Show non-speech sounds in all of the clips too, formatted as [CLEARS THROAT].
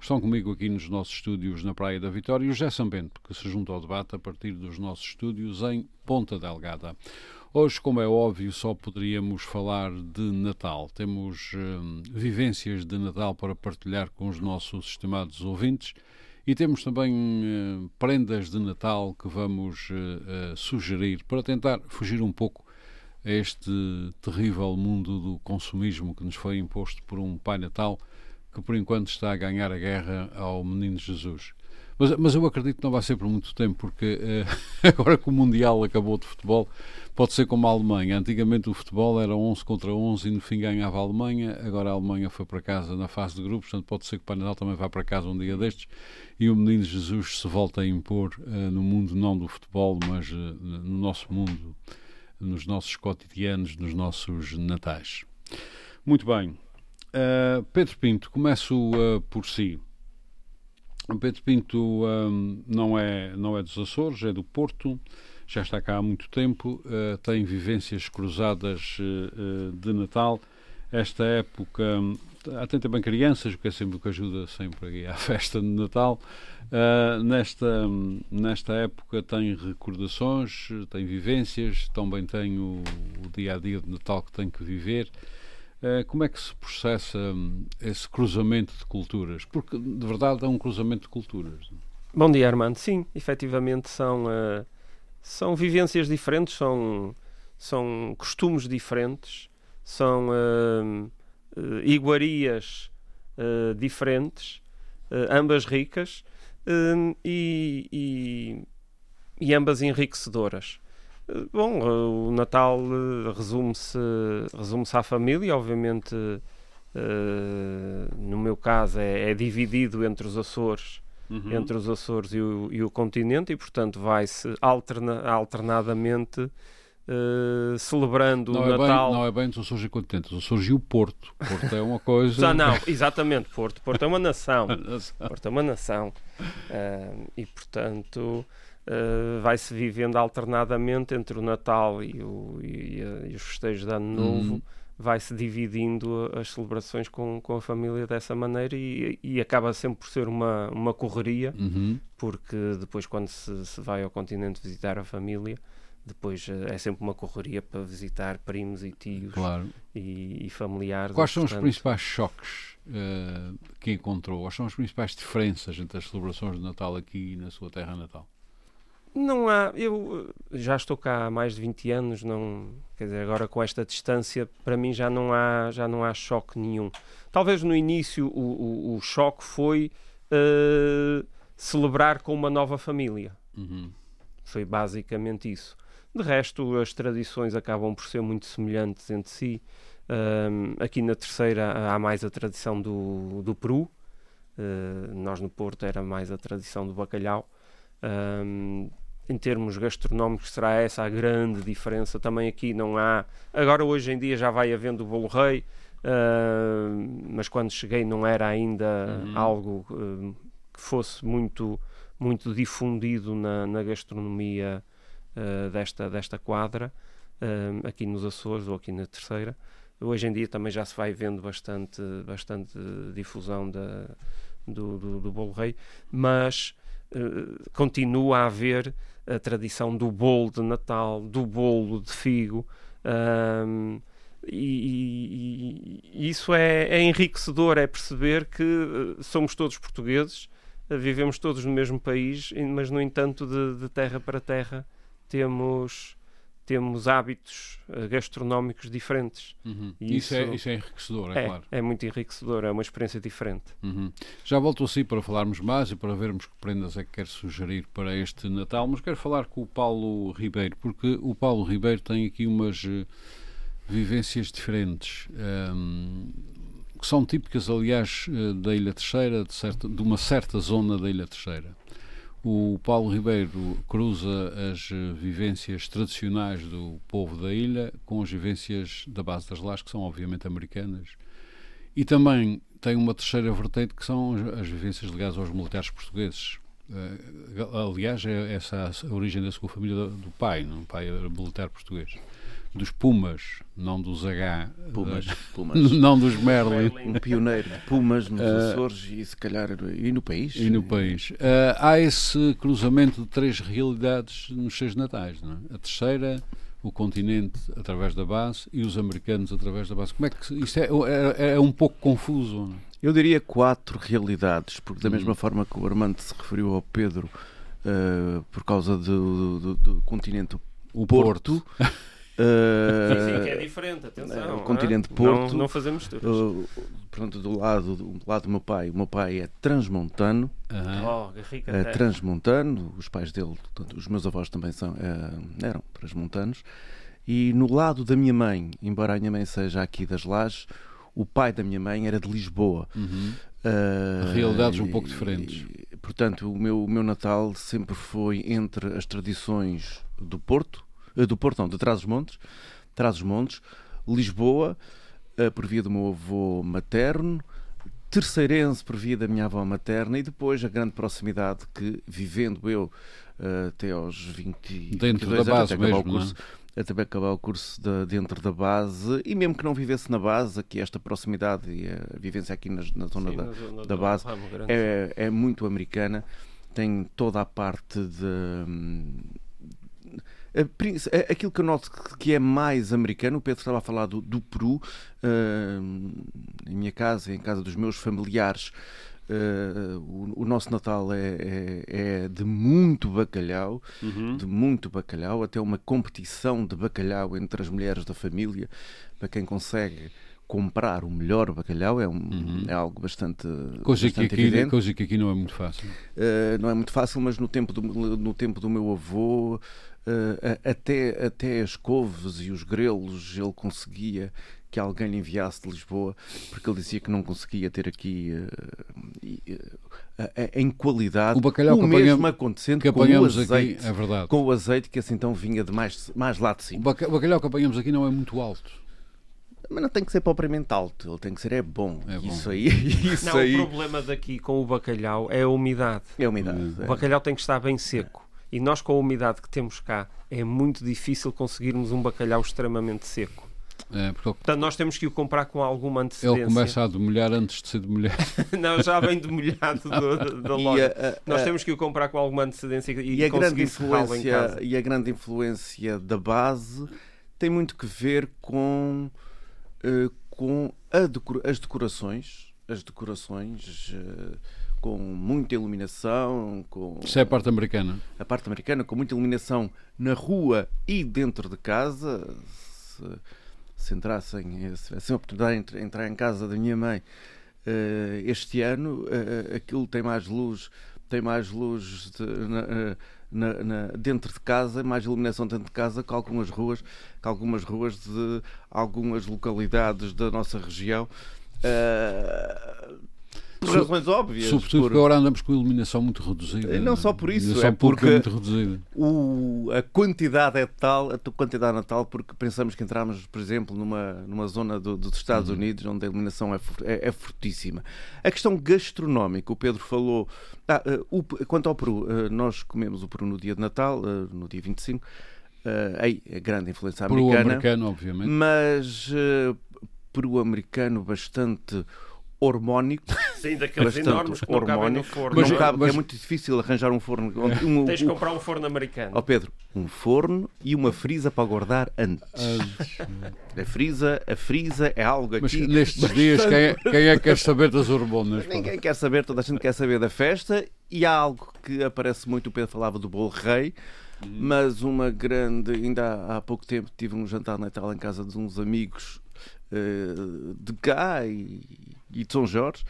Estão comigo aqui nos nossos estúdios na Praia da Vitória e o José Sambento, que se junta ao debate a partir dos nossos estúdios em Ponta Delgada. Hoje, como é óbvio, só poderíamos falar de Natal. Temos hum, vivências de Natal para partilhar com os nossos estimados ouvintes e temos também hum, prendas de Natal que vamos uh, uh, sugerir para tentar fugir um pouco a este terrível mundo do consumismo que nos foi imposto por um Pai Natal que por enquanto está a ganhar a guerra ao Menino Jesus. Mas, mas eu acredito que não vai ser por muito tempo, porque uh, [LAUGHS] agora que o Mundial acabou de futebol, pode ser como a Alemanha. Antigamente o futebol era 11 contra 11 e no fim ganhava a Alemanha. Agora a Alemanha foi para casa na fase de grupos, portanto pode ser que o Pai Natal também vá para casa um dia destes e o Menino Jesus se volta a impor uh, no mundo não do futebol, mas uh, no nosso mundo, nos nossos cotidianos, nos nossos natais. Muito bem. Uh, Pedro Pinto, começo uh, por si. Pedro Pinto um, não, é, não é dos Açores, é do Porto, já está cá há muito tempo, uh, tem vivências cruzadas de Natal. Esta época, atém também crianças, o que é sempre o que ajuda sempre à [LAUGHS] festa de Natal. nesta, nesta época tem recordações, tem vivências, também tem o, o dia a dia de Natal que tem que viver. Eh, como é que se processa hum, esse cruzamento de culturas? Porque, de verdade, é um cruzamento de culturas. Bom dia, Armando. Sim, efetivamente são, uh, são vivências diferentes, são, são costumes diferentes, são uh, uh, iguarias diferentes, ambas ricas e, e, e ambas enriquecedoras. Bom, o Natal eh, resume-se resume à família, obviamente, uh, no meu caso, é, é, dividido entre os Açores, uhum. entre os Açores e o, e o continente, e portanto vai-se alterna, alternadamente uh, celebrando não o é Natal. Bem, não é bem os Açores e o continente, os Açores e o Porto. Porto é uma coisa. Já não, exatamente, Porto. Porto é uma nação. [LAUGHS] Porto é uma nação. Uh, e portanto. Uh, vai-se vivendo alternadamente entre o Natal e, o, e, e os festejos de Ano Novo, uhum. vai-se dividindo as celebrações com, com a família dessa maneira e, e acaba sempre por ser uma, uma correria, uhum. porque depois, quando se, se, vai ao continente visitar a família, depois eh, é sempre uma correria para visitar primos e tios claro. e, e, familiares. Quais são portanto... os principais choques uh, que encontrou? Quais são as principais diferenças entre as celebrações de Natal aqui e na sua terra natal? Não há, eu já estou cá há mais de 20 anos, não, quer dizer, agora com esta distância, para mim já não há, já não há choque nenhum. Talvez no início o, o, o choque foi uh, celebrar com uma nova família. Uhum. Foi basicamente isso. De resto, as tradições acabam por ser muito semelhantes entre si. Um, aqui na terceira há mais a tradição do, do peru. Uh, nós no Porto era mais a tradição do bacalhau. Um, em termos gastronómicos será essa a grande diferença. Também aqui não há. Agora hoje em dia já vai havendo o bolo rei, uh, mas quando cheguei não era ainda uhum. algo uh, que fosse muito muito difundido na, na gastronomia uh, desta desta quadra aqui nos Açores ou aqui na Terceira. Hoje em dia também já se vai vendo bastante bastante difusão da, do, do, do bolo rei, mas continua a haver a tradição do bolo de Natal, do bolo de figo. Um, e, e, e, isso é, é, enriquecedor, é perceber que uh, somos todos portugueses, uh, vivemos todos no mesmo país, mas no entanto de, de terra para terra temos temos hábitos uh, gastronómicos diferentes. Uhum. E isso, isso, é, isso é enriquecedor, é, é, claro. É muito enriquecedor, é uma experiência diferente. Uhum. Já volto assim para falarmos mais e para vermos que prendas é que quer sugerir para este Natal, mas quero falar com o Paulo Ribeiro, porque o Paulo Ribeiro tem aqui umas uh, vivências diferentes. Um, que são típicas, aliás, uh, da Ilha Terceira, de, certa, de uma certa zona da Ilha Terceira. O Paulo Ribeiro cruza as vivências tradicionais do povo da ilha com as vivências da base das lajes, que são obviamente americanas. E também tem uma terceira vertente que são as vivências ligadas aos militares portugueses. Aliás, é essa a origem da sua família do pai, o pai militar português dos Pumas, não dos H. Pumas, Pumas. [LAUGHS] não dos Merlin. Um pioneiro de Pumas nos uh, Açores e se calhar e no país. E no país. Uh, há esse cruzamento de três realidades nos seus natais, não é? A terceira, o continente através da base e os americanos através da base. Como é que isto é, é, é um pouco confuso? Não é? Eu diria quatro realidades, porque da hum. mesma forma que o Armando se referiu ao Pedro uh, por causa do, do, do continente o Porto, Porto [LAUGHS] Uh, que é diferente, atenção. O continente é? Porto. Não, não fazemos misturas. Uh, portanto, do lado, do lado do meu pai, o meu pai é transmontano. Uhum. Oh, é transmontano. Os pais dele, portanto, os meus avós também são, uh, eram transmontanos. E no lado da minha mãe, embora a minha mãe seja aqui das Lajes, o pai da minha mãe era de Lisboa. Uhum. Uh, Realidades um pouco diferentes. E, portanto, o meu, o meu Natal sempre foi entre as tradições do Porto, eh, do Porto, não, de Trás-os-Montes, Trás-os-Montes, Lisboa, uh, por via do meu avô materno, terceirense por via da minha avó materna e depois a grande proximidade que, vivendo eu uh, até aos 20 dentro da base até mesmo, o curso, é? até acabar o curso de, dentro da base e mesmo que não vivesse na base, aqui esta proximidade e a vivência aqui na, na zona, Sim, da, na zona da base é, é muito americana, tem toda a parte de hum, aquilo que eu noto que é mais americano, o Pedro estava a falar do, do Peru, uh, em minha casa, em casa dos meus familiares. Uh, o, o, nosso Natal é, é, é de muito bacalhau, uhum. de muito bacalhau, até uma competição de bacalhau entre as mulheres da família, para quem consegue comprar o melhor bacalhau é, um, uhum. é algo bastante, coisa bastante que aqui, evidente. Coisa que aqui não é muito fácil. Uh, não é muito fácil, mas no tempo do, no tempo do meu avô uh, até, até as couves e os grelos ele conseguia que alguém lhe enviasse de Lisboa, porque ele dizia que não conseguia ter aqui uh, uh, em qualidade o, bacalhau o mesmo acontecendo que com o azeite, aqui, é verdade. com o azeite que assim então vinha de mais, mais lá de cima. O bacalhau que apanhamos aqui não é muito alto. Mas não tem que ser propriamente alto, ele tem que ser é bom. É bom. Isso aí. [LAUGHS] Isso não, aí... o problema daqui com o bacalhau é a umidade. É a umidade. O bacalhau tem que estar bem seco. E nós, com a umidade que temos cá, é muito difícil conseguirmos um bacalhau extremamente seco. É, porque Portanto, nós temos que o comprar com alguma antecedência. Ele começa a demolhar antes de ser demolhado. [LAUGHS] não, já vem demolhado [LAUGHS] da loja. A, a, nós temos que o comprar com alguma antecedência e, e a grande influência E a grande influência da base tem muito que ver com, uh, com decora as decorações. As decorações. Uh, com muita iluminação. Com Isso é a parte americana. A parte americana, com muita iluminação na rua e dentro de casa. Se, se entrassem, se tivessem a oportunidade de entrar em casa da minha mãe uh, este ano, aquilo tem mais luz, tem mais luz de, na, na, na, dentro de casa, mais iluminação dentro de casa que algumas ruas, que algumas ruas de algumas localidades da nossa região. Uh, por razões óbvias. Sobretudo por... porque agora andamos com iluminação muito reduzida. Não só por isso, é porque muito reduzida. O, a quantidade é tal, a quantidade é tal porque pensamos que entramos, por exemplo, numa, numa zona do, dos Estados uhum. Unidos onde a iluminação é, é, é, fortíssima. A questão gastronómica, o Pedro falou. Ah, uh, o, quanto ao Peru, uh, nós comemos o Peru no dia de Natal, uh, no dia 25. Uh, aí, a grande influência americana. Peru americano, obviamente. Mas Peru americano bastante hormónico. Sim, daqueles enormes que não cabem no forno. Mas, não cabe, mas... é muito difícil arranjar um forno. Um, Tens de comprar um forno americano. Ó oh Pedro, um forno e uma frisa para guardar antes. a frisa, a frisa é algo aqui. Mas nestes bastante... dias, quem é, quem é que quer saber das hormonas? Ninguém quer saber, toda a gente quer saber da festa e há algo que aparece muito. O Pedro falava do bolo rei. Hum. Mas uma grande. Ainda há, pouco tempo tive um jantar Natal em casa de uns amigos uh, de cá e, e de São Jorge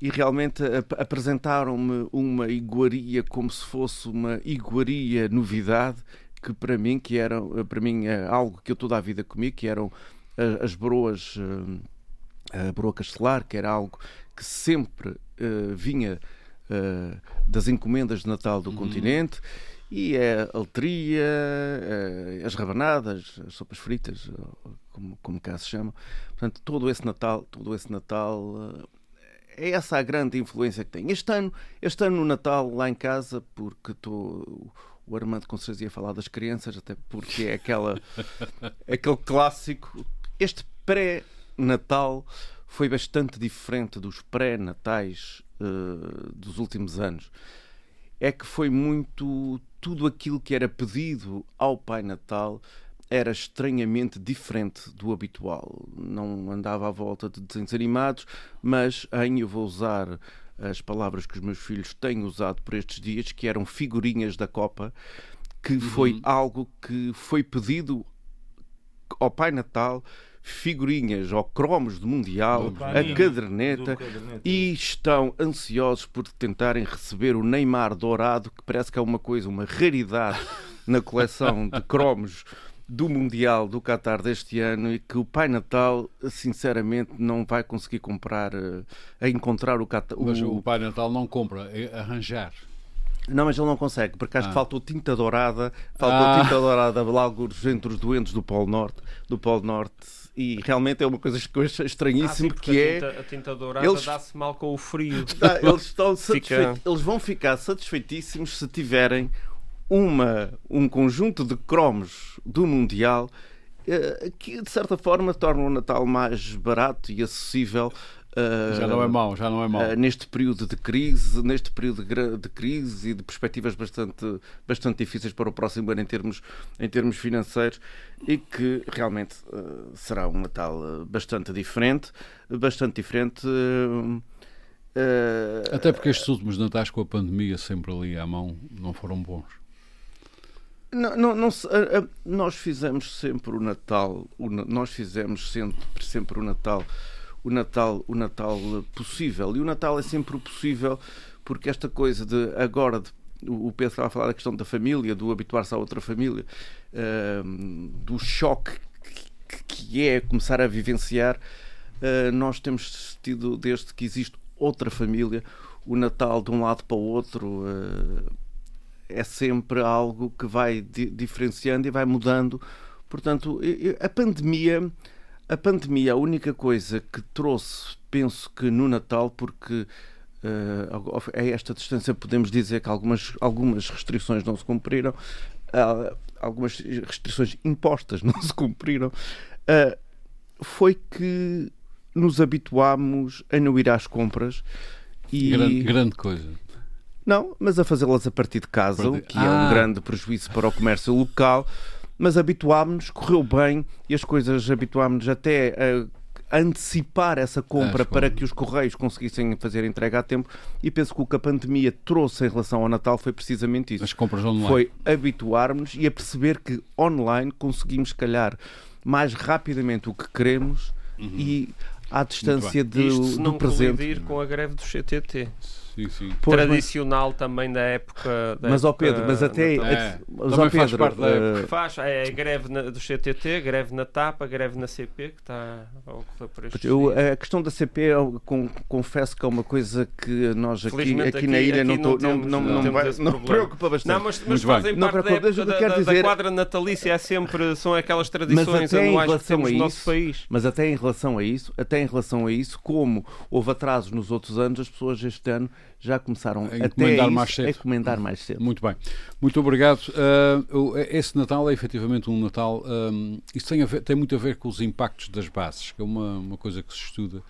e realmente apresentaram-me uma iguaria como se fosse uma iguaria novidade que para mim que era para mim é algo que eu toda a vida comi que eram as broas eh, a broa castelar que era algo que sempre uh, vinha uh, das encomendas de Natal do uhum. continente e é a letria, é as rabanadas, as sopas fritas, como, como cá se chama. Portanto, todo esse Natal, todo esse Natal é essa a grande influência que tem. Este ano, este ano no Natal lá em casa, porque estou o Armando com certeza ia falar das crianças, até porque é aquela, [LAUGHS] aquele clássico. Este pré-natal foi bastante diferente dos pré-natais uh, dos últimos anos. É que foi muito. Tudo aquilo que era pedido ao Pai Natal era estranhamente diferente do habitual. Não andava à volta de desenhos animados, mas em eu vou usar as palavras que os meus filhos têm usado por estes dias, que eram figurinhas da Copa, que uhum. foi algo que foi pedido ao Pai Natal figurinhas ou cromos do Mundial, a caderneta, e estão ansiosos por tentarem receber o Neymar dourado, que parece que é uma coisa, uma raridade [LAUGHS] na coleção de cromos do Mundial do Qatar deste ano e que o Pai Natal, sinceramente, não vai conseguir comprar, uh, a encontrar o Qatar. Mas o... Pai Natal não compra, é arranjar. Não, mas ele não consegue, porque acho ah. que faltou tinta dourada, faltou ah. tinta dourada alguns entre os doentes do Polo Norte, do Polo Norte e realmente é uma coisa que estranhíssimo ah, que a é tinta, a tinta dourada eles... dá-se mal com o frio. [LAUGHS] eles, estão [LAUGHS] Fica... eles vão ficar satisfeitíssimos se tiverem uma, um conjunto de cromos do Mundial eh, que de certa forma torna o Natal mais barato e acessível já não é mau, já não é mau. Uh, neste período de crise, neste período de, crise e de perspectivas bastante, bastante difíceis para o próximo ano em termos, em termos financeiros e que realmente uh, será um Natal bastante diferente, bastante diferente. Até porque estes últimos Natais com a pandemia sempre ali à mão não foram bons. Não, não, não, nós fizemos sempre o Natal, nós fizemos sempre, sempre o Natal, o Natal, o Natal possível. E o Natal é sempre o possível porque esta coisa de agora de, o Pedro estava a falar da questão da família, do habituar-se a outra família, uh, do choque que, que, é começar a vivenciar. Uh, nós temos tido, desde que existe outra família, o Natal de um lado para o outro. Uh, é sempre algo que vai di diferenciando e vai mudando. Portanto, a pandemia, a pandemia, a única coisa que trouxe, penso que no Natal, porque uh, a esta distância podemos dizer que algumas, algumas restrições não se cumpriram, uh, algumas restrições impostas [LAUGHS] não se cumpriram, uh, foi que nos habituámos a não ir às compras. E... Grande, grande coisa. Não, mas a fazê-las a partir de casa, o que ah. é um ah. grande prejuízo para o comércio local. Mas habituámos-nos, correu bem e as coisas habituámos-nos até a antecipar essa compra para que os correios conseguissem fazer a entrega a tempo e penso que o que a pandemia trouxe em relação ao Natal foi precisamente isso. As compras online. Foi habituarmos e a perceber que online conseguimos, se calhar, mais rapidamente o que queremos uhum. e à distância de, Isto do não presente. com a greve do CTT sim, sim. tradicional também da época. Da mas, ó Pedro, mas até. É, mas, ó, Pedro, faz parte uh... faz, é a greve na, do CTT, greve na TAP, a greve na CP, que está a ocorrer por estes eu, A questão da CP, eu com, confesso que é uma coisa que nós aqui, aqui, aqui na ilha aqui não, tô, não, não, não, não, vai, não preocupa bastante. Não, mas, mas fazem não parte da, da, da, dizer... da quadra natalícia, é sempre, são aquelas tradições anuais que temos no nosso país. Mas até em relação a isso, até em relação a isso, como houve atrasos nos outros anos, as pessoas este ano já começaram a encomendar mais cedo. a encomendar mais cedo. Muito bem. Muito obrigado. Uh, esse Natal é efetivamente um Natal. Um, isso tem, ver, tem, muito a ver com os impactos das bases, que é uma, uma coisa que se estuda.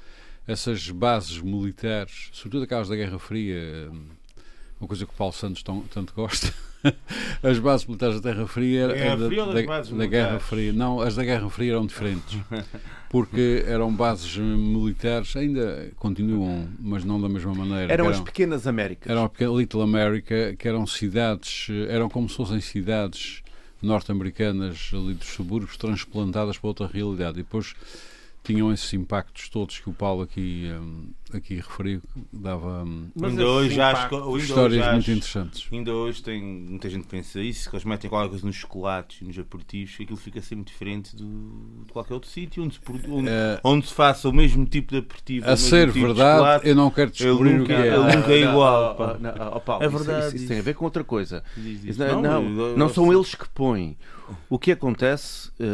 Essas bases militares, sobretudo aquelas da Guerra Fria, uma coisa que o Paulo Santos tão, tanto gosta. [LAUGHS] as bases militares da Guerra Fria, Guerra da, Fria da, da, Guerra Fria. Não, as da Guerra Fria eram diferentes. [LAUGHS] Porque eram bases militares, ainda continuam, mas não da mesma maneira. Eram, eram as pequenas Américas. Eram a Little America, que eram cidades, eram como se fossem cidades norte-americanas ali dos subúrbios transplantadas para outra realidade. E depois tinham esses impactos todos que o Paulo aqui um, aqui referiu, dava hum, ainda hoje ainda histórias hoje muito acho- interessantes. Ainda hoje tem muita gente que pensa isso, que eles metem qualquer coisa nos chocolates e nos aperitivos, que aquilo fica sempre diferente do, de qualquer outro sítio onde, onde, Eh, onde se faça o mesmo tipo de aperitivo. a ser tipo de verdade, eu não quero descobrir Ele o que nunca- é. ele nunca é Não, igual, oh, pá. oh, não, oh, Paulo, É isso- verdade Isso, isso isso. tem a ver com outra coisa. Diz Isso isso. não, não, eu- não eu- são eles que põem. O que acontece. eh,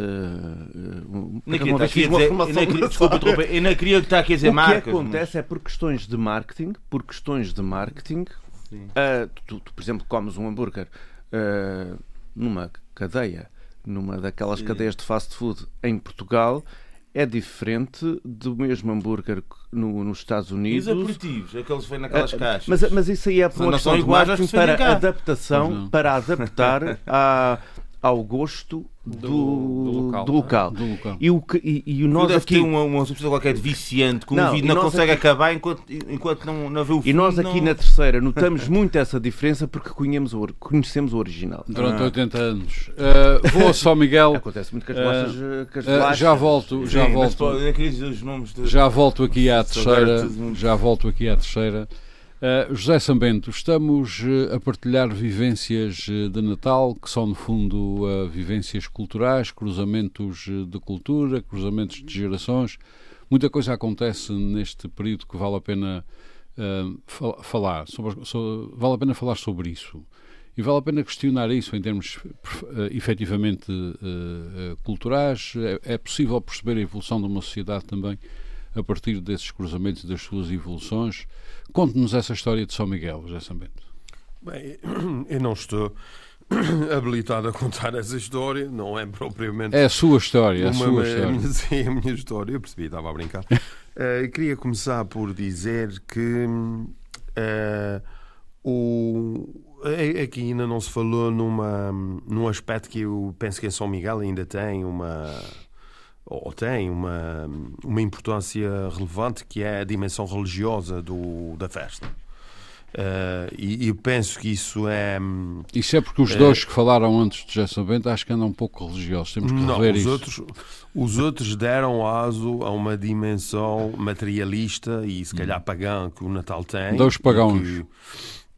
Nem uma vez fiz uma dizer- formação. [LAUGHS] Desculpa, interromper, eu não queria estar aqui a dizer O que marcas. acontece é por questões de marketing, por questões de marketing, Sim. ah, tu, tu, por exemplo, comes um hambúrguer ah, numa cadeia, numa daquelas Sim. cadeias de fast food em Portugal, é diferente do mesmo hambúrguer no- nos Estados E os Unidos. aperitivos, aqueles que vêm naquelas Ah, caixas. Mas, mas isso aí é por uma questão de marketing para adaptação, para adaptar [LAUGHS] à- ao gosto do, Do- do local. do local. Do local. E, o que, e, e o Nós aqui uma, uma substância qualquer de viciante, que um Não, vídeo não consegue aqui- acabar enquanto, enquanto não, não vê o fim. E nós aqui não... na terceira notamos muito essa diferença porque conhecemos o, conhecemos o original. Durante Ah. 80 anos. Uh, vou a São Miguel. [LAUGHS] Acontece muito com as Ah, bolachas, eh, com as ah, bolachas. já volto, já Sim, mas, volto. pô, eu queria dizer os nomes de... Já volto aqui à Só terceira. Já volto aqui à terceira. Uh, José Sambento, estamos uh, a partilhar vivências uh, de Natal, que são no fundo vivências culturais, cruzamentos de cultura, cruzamentos de gerações. Muita coisa acontece neste período que vale a pena fal- falar. Sobre, so- vale a pena falar sobre isso. E vale a pena questionar isso em termos efetivamente culturais. É, é possível perceber a evolução de uma sociedade também a partir desses cruzamentos e das suas evoluções. Conte-nos essa história de São Miguel, José Sambento. Bem, [CLEARS THROAT] eu não estou [CLEARS THROAT] habilitado a contar essa história, não é propriamente É a sua história, a uma- sua a história. minha- [LAUGHS] sim, a minha história, eu percebi, estava a brincar. [LAUGHS] Eh, queria começar por dizer que eh, o, a- aqui ainda não se falou numa, num aspecto que eu penso que em São Miguel ainda tem uma ou tem uma, uma importância relevante que é a dimensão religiosa do, da festa. Eh, e, e eu penso que isso é Isso é porque os dois que falaram antes de José Sambento acho que andam um pouco religiosos. Temos que não, rever os isso. outros, os outros deram aso a uma dimensão materialista e se calhar pagã que o Natal tem. Dos pagãos. Que,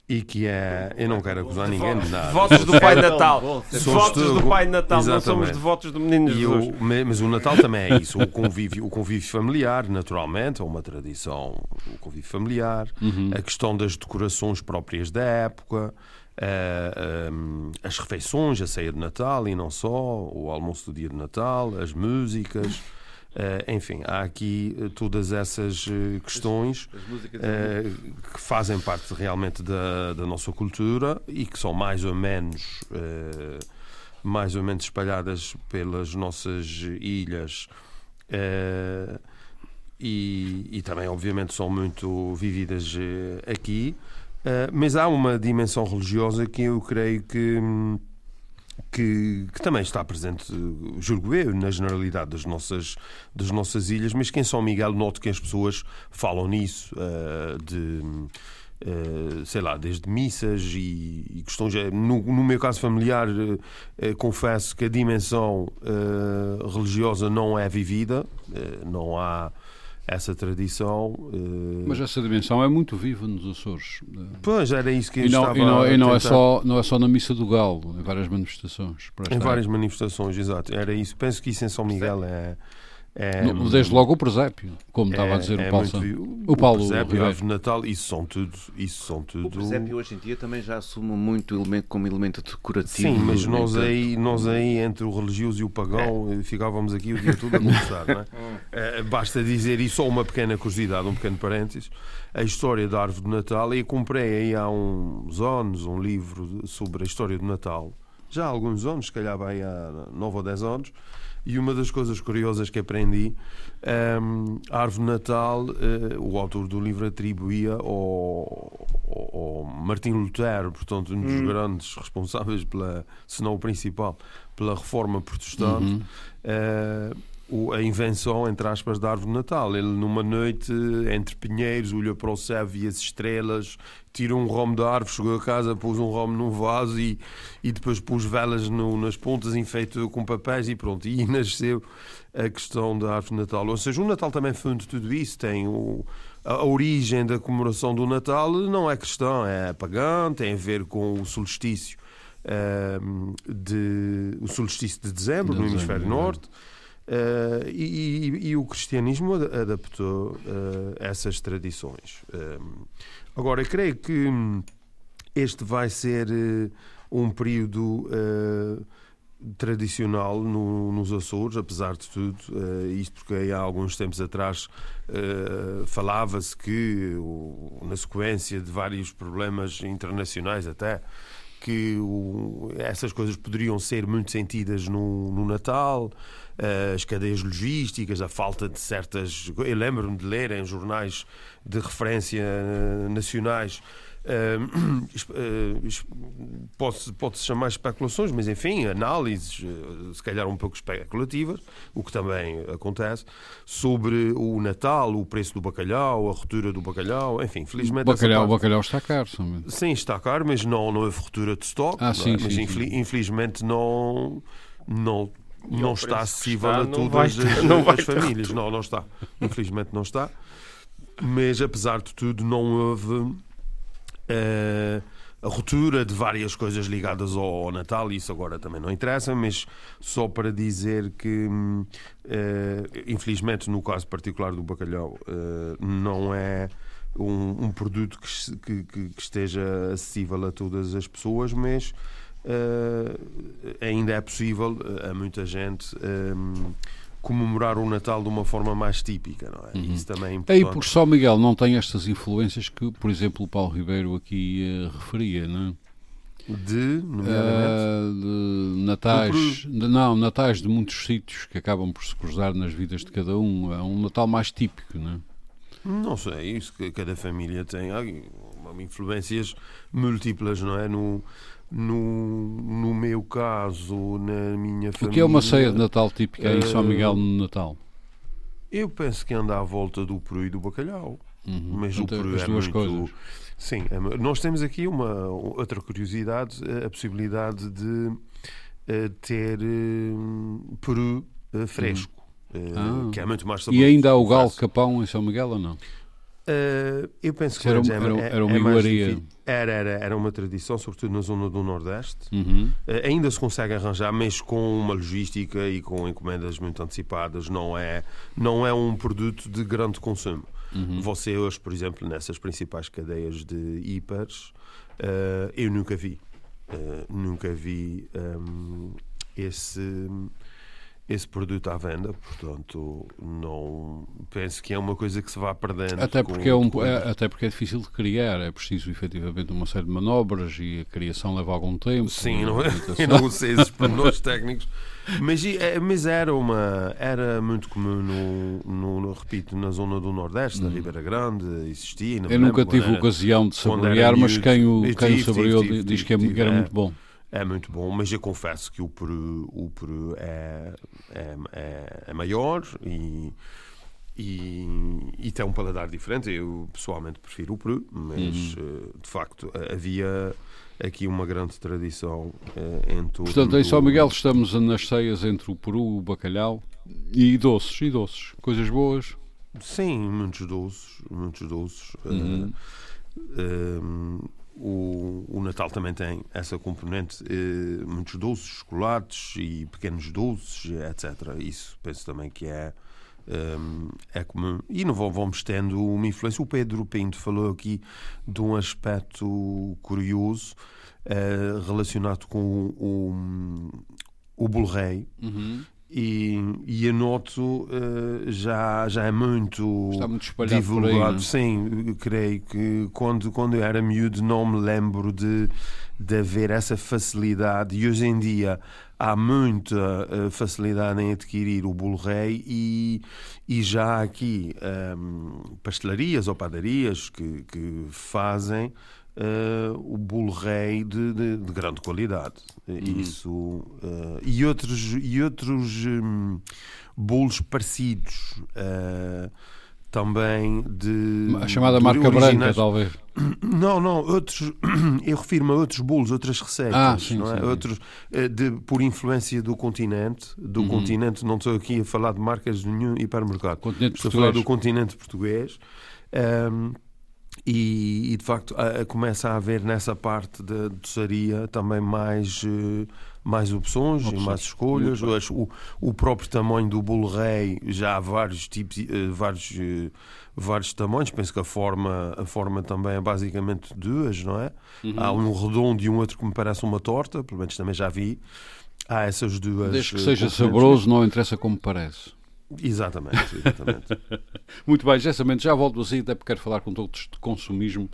e que é. Eu não quero acusar ninguém de nada. Devotos do Pai Natal. Somos do Pai Natal, não somos devotos do Menino Jesus. mas o Natal também é isso, o convívio, o convívio familiar, naturalmente, é uma tradição, o convívio familiar, Uhum. a questão das decorações próprias da época, eh, hum, as refeições, a ceia de Natal e não só, o almoço do dia de Natal, as músicas, enfim, há aqui eh, todas essas eh, questões eh, que fazem parte realmente da, da nossa cultura e que são mais ou menos eh, mais ou menos espalhadas pelas nossas ilhas eh, e, e também obviamente são muito vividas eh, aqui. Eh, mas há uma dimensão religiosa que eu creio que hum, que, que também está presente, julgo eu, na generalidade das nossas, das nossas ilhas, mas que em São Miguel noto que as pessoas falam nisso, eh, de, eh, sei lá, desde missas e, e questões. eh, No, no meu caso familiar, eh, confesso que a dimensão religiosa não é vivida, não há essa tradição. eh, Mas essa dimensão é muito viva nos Açores. Pois, era isso que eu E não, estava e não, a e não é só, não é só na Missa do Galo, em várias manifestações. Em várias manifestações, exato. Era isso. Penso que isso em São Miguel é. é No- Desde logo o presépio, como estava a dizer é o Paulo muito O Paulo presépio, a Ribeiro. árvore de Natal, isso são tudo. Isso são tudo... O presépio hoje em dia também já assume muito elemento, como elemento decorativo. Sim, mas nós aí, nós aí, entre o religioso e o pagão, eh, ficávamos aqui o dia todo a conversar, não é? [LAUGHS] Eh, Basta dizer, e só uma pequena curiosidade, um pequeno parênteses, a história da árvore de Natal, e comprei aí há uns anos um livro sobre a história do Natal, já há alguns anos, se calhar vai há 9 ou 10 anos, e uma das coisas curiosas que aprendi, ehm, a árvore Natal, eh, o autor do livro atribuía ao, ao, ao Martinho Lutero, portanto, um dos grandes responsáveis pela, se não o principal, pela reforma protestante, Uhum. eh, o- a invenção, entre aspas, da árvore de Natal. Ele, numa noite, entre pinheiros, olhou para o céu, via as estrelas, tirou um ramo da árvore, chegou a casa, pôs um ramo num vaso e, e depois pôs velas no- nas pontas, enfeitou com papéis e pronto. E [LAUGHS] nasceu a questão da árvore de Natal. Ou seja, o Natal também funde tudo isso. Tem o, a origem da comemoração do Natal não é cristã, é pagã, tem a ver com o solstício uh, de o solstício de dezembro de no hemisfério é. Uh, e, e, e, o cristianismo adaptou uh, essas tradições. agora, eu creio que este vai ser um período tradicional no, nos Açores, apesar de tudo. Uh, isto porque há alguns tempos atrás uh, falava-se que, o, na sequência de vários problemas internacionais até, que essas coisas poderiam ser muito sentidas no, no Natal, uh, as cadeias logísticas, a falta de certas. Eu lembro-me de ler em jornais de referência nacionais [CLEARS THROAT] pode-se pode chamar especulações, mas enfim, análises, eh, se calhar um pouco especulativas, o que também acontece, sobre o Natal, o preço do bacalhau, a ruptura do bacalhau, enfim, felizmente. O bacalhau, o bacalhau está caro, somente. Sim, está caro, mas não, não houve ruptura de estoque. Ah, sim, é? mas sim, infel sim. infelizmente não. não não está acessível está, a todas as, [LAUGHS] não as famílias. Não, não está. Infelizmente não está. Mas apesar de tudo, não houve uh, a ruptura de várias coisas ligadas ao, Natal, isso agora também não interessa, mas só para dizer que, uh, infelizmente, no caso particular do bacalhau, uh, não é um, um produto que, que, que, esteja acessível a todas as pessoas, mas ainda é possível a muita gente comemorar o Natal de uma forma mais típica, não é? Uhum. Isso também é importante. E por São Miguel não tem estas influências que, por exemplo, o Paulo Ribeiro aqui uh, referia, não é? De, uh, de natais, de, não, natais de muitos sítios que acabam por se cruzar nas vidas de cada um. É um Natal mais típico, não é? Não sei, isso que cada família tem. Há influências múltiplas, não é? No, no, no meu caso, na minha família. O que é uma ceia de Natal típica em São Miguel no Natal? Eu penso que anda à volta do peru e do bacalhau. Uhum. Mas então, o peru é muito. Coisas. Sim, é... nós temos aqui uma outra curiosidade, a possibilidade de uh, ter uh, peru uh, fresco. Uhum. Ah. Que é muito mais saboroso. E ainda há o galo capão em São Miguel ou não? Uh, eu penso que era, era, era, era uma é iguaria. Era, era, era uma tradição, sobretudo na zona do Nordeste. Uhum. Uh, ainda se consegue arranjar, mas com uma logística e com encomendas muito antecipadas. Não é, não é um produto de grande consumo. Uhum. Você hoje, por exemplo, nessas principais cadeias de hipers, uh, eu nunca vi. nunca vi um, esse esse produto à venda, portanto, não penso que é uma coisa que se vá perdendo. Até porque, é, um, é, até porque é difícil de criar, é preciso efetivamente uma série de manobras e a criação leva algum tempo. Sim, não, é? eu [LAUGHS] não sei esses pormenores técnicos, mas, é, mas era, uma, era muito comum, no, no, no repito, na zona do Nordeste, hum. Ribeira Grande, existia. Eu nunca tive era, ocasião de saborear, mas quem o, quem o saboreou diz que era muito bom. É muito bom, mas eu confesso que o Peru, o Peru é, é, é, é maior e, e, e, tem um paladar diferente. Eu pessoalmente prefiro o Peru, mas uhum. de facto havia aqui uma grande tradição uh, em torno. Portanto, em São Miguel estamos nas ceias entre o Peru, o bacalhau e doces, e doces, coisas boas. Sim, muitos doces, muitos doces. Uhum. Uh, uh, o, o, Natal também tem essa componente, eh, muitos doces, chocolates e pequenos doces, etc. Isso penso também que é, eh, é comum. E não vamos tendo uma influência. O Pedro Pinto falou aqui de um aspecto curioso eh, relacionado com o, o, o Rei. Uhum. E, e a Noto uh, já, já é muito, Está muito divulgado. Aí, Sim, creio que quando, quando eu era miúdo não me lembro de, de haver essa facilidade. E hoje em dia há muita uh, facilidade em adquirir o bolo rei e, e já há aqui um, ehm, pastelarias ou padarias que, que fazem uh, o bolo rei de, de, de grande qualidade. Uhum. Isso, uh, e outros, e outros um, bolos parecidos. Uh, também de. A chamada marca branca, talvez. [CLEARS THROAT] Não, não, outros. [CLEARS THROAT] Eu refiro-me a outros bolos, outras receitas, ah, sim, não é? Sim, outros, de, por influência do continente. Do uhum. continente, não estou aqui a falar de marcas de nenhum hipermercado. Continente estou português. a falar do continente português. Um, e, e, de facto a, a começa a haver nessa parte da doçaria também mais, uh, mais opções, opções. e mais escolhas. O, o próprio tamanho do bolo rei já há vários tipos, uh, vários, uh, vários tamanhos. Penso que a forma, a forma também é basicamente duas, não é? Uhum. Há um redondo e um outro que me parece uma torta, pelo menos também já vi. Há essas duas. Desde que seja saboroso, não interessa como parece. Exatamente, exatamente. [LAUGHS] Muito bem, Gessamento, já volto assim, até porque quero falar com todos de consumismo.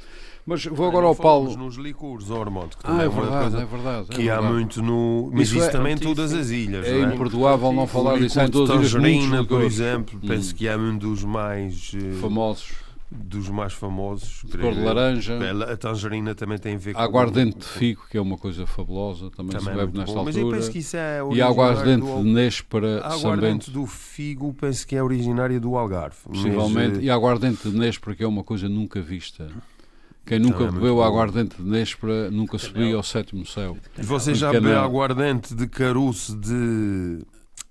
Mas vou agora ao Paulo. nos licores, Ormond, que ah, é, é verdade, é verdade. Que é há muito no. Mas isso, isso é, também em todas as ilhas. É, é? imperdoável não falar disso em todas as ilhas. por exemplo, hum. penso que é um dos mais uh, famosos dos mais famosos. De cor de laranja. A tangerina também tem a ver com. Aguardente de figo, que é uma coisa fabulosa, também, também se bebe nesta bom. altura. Mas eu penso que isso é e aguardente do... de Nespera A aguardente do figo, penso que é originária do Algarve. Possivelmente. Mas... Eh, e aguardente de Nespera, que é uma coisa nunca vista. Quem nunca bebeu é aguardente de Nespera nunca subiu ao sétimo céu. E você já bebeu aguardente de caroço de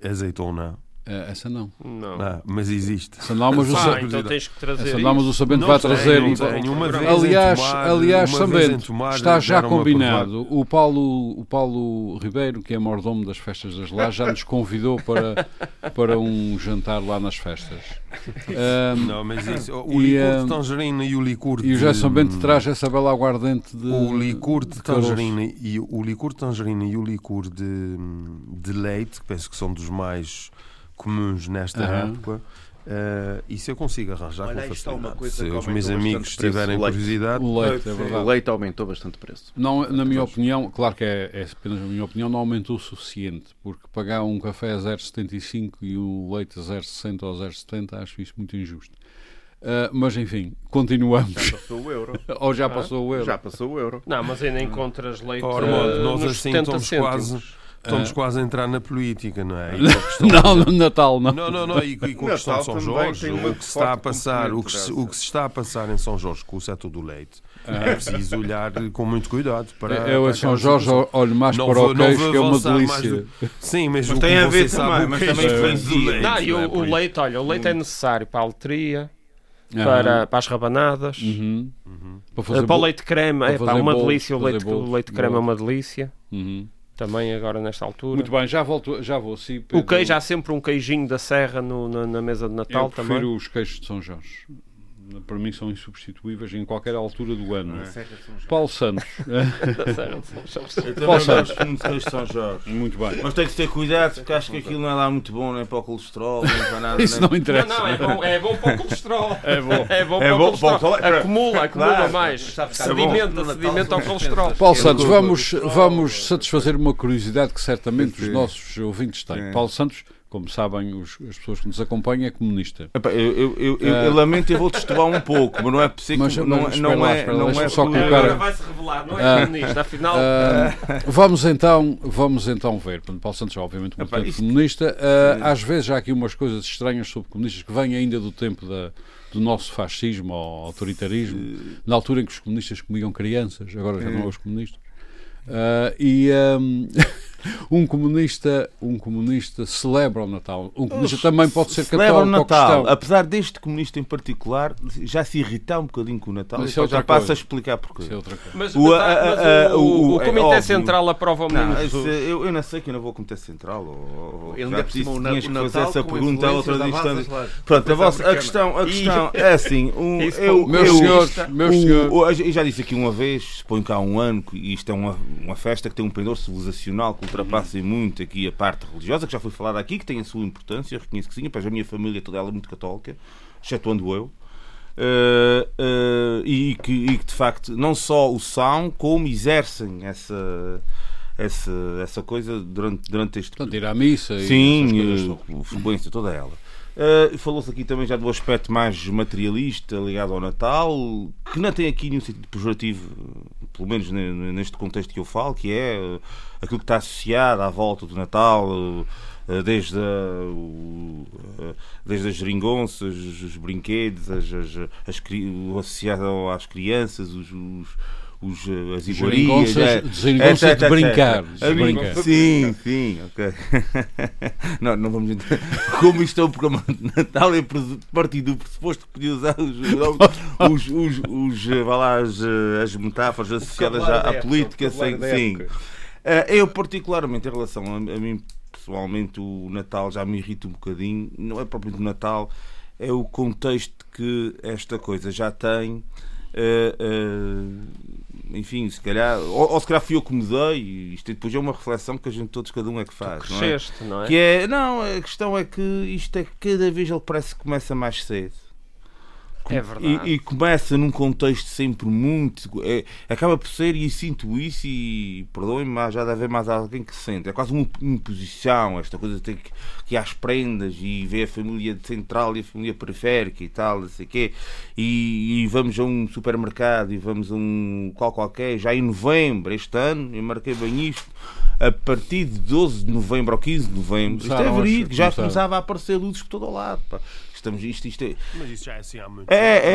azeitona? É, essa não. Não. Ah, mas existe. Essa não, mas o ah, então tens que trazer. Essa não, mas o Sabente vai trazer. Não tenho, uma vez aliás, tomar, aliás Sabente, está já combinado. O Paulo, o Paulo Ribeiro, que é mordomo das festas das Lajes, já nos convidou para, [LAUGHS] para um jantar lá nas festas. Um, não, mas isso, o e, licor de tangerina e o licor de... E o José Sabente traz essa bela aguardente de. O licor de, de tangerina e o licor de tangerina e o licor de, de leite, que penso que são dos mais comuns nesta uhum. época. Uh, isso eu consigo arranjar Olha, com facilidade. Se os meus amigos tiverem curiosidade, o leite, é verdade. o leite aumentou bastante o preço. Não, na minha opinião, claro que é, é, apenas a minha opinião, não aumentou o suficiente, porque pagar um café a 0,75 e o leite a 0,60 ou 0,70 acho isso muito injusto. Uh, mas enfim, continuamos. Já passou o euro. [LAUGHS] ou já ah? passou o euro. Já passou o euro. Não, mas ainda encontras leite. Ora, uh, nós assim estamos quase Estamos ah. quase a entrar na política, não é? [LAUGHS] não, no Natal não. Não, não, não. E, e com a questão de São Jorge, o que, se está a passar, o, que se, o que se está a passar em São Jorge com o setor do leite, ah. é preciso olhar com muito cuidado para. Eu a São Jorge olho mais não para vou, o queijo, que é uma delícia. Do... Sim, mas, mas tem a ver também, mas também influencia. Não, e o, é o leite, olha, o leite é necessário para a letria. Para, para as rabanadas, uhum. Uhum. Para, fazer para o leite creme, é pá, uma delícia. O leite, o leite creme é uma delícia. Também agora nesta altura. Muito bem, já, volto, já vou sim. O queijo, há sempre um queijinho da serra no, na, na, mesa de Natal Eu também. prefiro os queijos de São Jorge para mim são insubstituíveis em qualquer altura do ano. É? Paulo Santos. [LAUGHS] Paulo Santos. de São Jorge. Muito bem. Mas tem que ter cuidado porque acho que aquilo não é lá muito bom, nem para o colesterol, nem para nada. Isso não interessa. Não, não, é bom, é bom para o colesterol. É bom. [LAUGHS] É bom é para o colesterol. Acumula, acumula claro. mais. Sedimenta, sedimenta ao colesterol. Paulo Santos, vamos, vamos satisfazer uma curiosidade que certamente os nossos ouvintes têm. Paulo Santos como sabem os, as pessoas que nos acompanham, é comunista. Epá, eu, eu, eu, eu, eu, lamento e vou destoar um pouco, mas não é possível. Mas, não, mas, não, é, não é só colocar. Agora vai-se revelar, não é comunista, afinal. Uh, vamos, então, vamos então ver. Paulo Santos é obviamente um Epá, comunista. Uh, às vezes há aqui umas coisas estranhas sobre comunistas que vêm ainda do tempo da, do nosso fascismo ou autoritarismo, na altura em que os comunistas comiam crianças, agora já não é os comunistas. Uh, e. Um, [LAUGHS] um comunista, um comunista celebra o Natal. Um comunista também pode ser católico. Celebra o Natal, apesar deste comunista em particular já se irritar um bocadinho com o Natal. Mas é já passa a explicar porquê. É mas, o, a, a, a, o, o, Comitê óbvio. Central aprova o não, eu, eu não sei que eu não vou Comitê Central. Ou, Ele já preciso, tinhas que fazer essa pergunta a outra distância. Pronto, a, vossa, a questão, a questão é assim. Um, eu, meus eu, senhores, meus senhores. Eu já disse aqui uma vez, suponho que há um ano, que isto é uma, uma festa que tem um pendor civilizacional ultrapassem muito aqui a parte religiosa, que já foi falada aqui, que tem a sua importância, reconheço que sim, pois a minha família toda ela é muito católica, excetuando eu. Uh, uh, e, que, e, que, de facto não só o são, como exercem essa, essa, essa coisa durante, durante este Portanto, ir à missa Sim, a frequência toda ela. Uh, Falou-se aqui também já do aspecto mais materialista ligado ao Natal, que não tem aqui nenhum sentido pejorativo, pelo menos neste contexto que eu falo, que é uh, aquilo que está associado à volta do Natal, uh, desde, a, desde as geringonças, os, os brinquedos, as, as, as, o associado às crianças, os, os os, eh, as iguarias. é, desengonça etc, de brincar, brincar. Sim, sim, [LAUGHS] ok. [LAUGHS] não, não vamos entrar. [LAUGHS] Como isto é um programa de Natal, eu presu- parti do pressuposto que podia usar os, os, os, os, eh, vá lá, as, eh, as metáforas associadas à, à política. Sim, sim. Eu, particularmente, em relação a, a mim, pessoalmente, o Natal já me irrita um bocadinho. Não é propriamente o Natal, é o contexto que esta coisa já tem. eh, eh, enfim, se calhar, ou, ou se calhar fui eu que mudei, e isto depois é uma reflexão que a gente todos, cada um é que faz. não é? Cresceste, não é? Que é, não, a questão é que isto é que cada vez ele parece que começa mais cedo. É verdade. E, e começa num contexto sempre muito. é- acaba por ser, e sinto isso, e perdoem-me, mas já deve haver mais alguém que sente. É quase uma imposição, esta coisa de ter que, que ir às prendas e ver a família central e a família periférica e tal, não sei o quê. E, e vamos a um supermercado e vamos a um qual qualquer, já em novembro, este ano, eu marquei bem isto. A partir de 12 de novembro ou 15 de novembro, isto é Começaram verídico, já começaram. começava a aparecer luzes por todo o lado. Pá. Estamos, isto, isto é, Mas isso já é assim há muito é, tempo,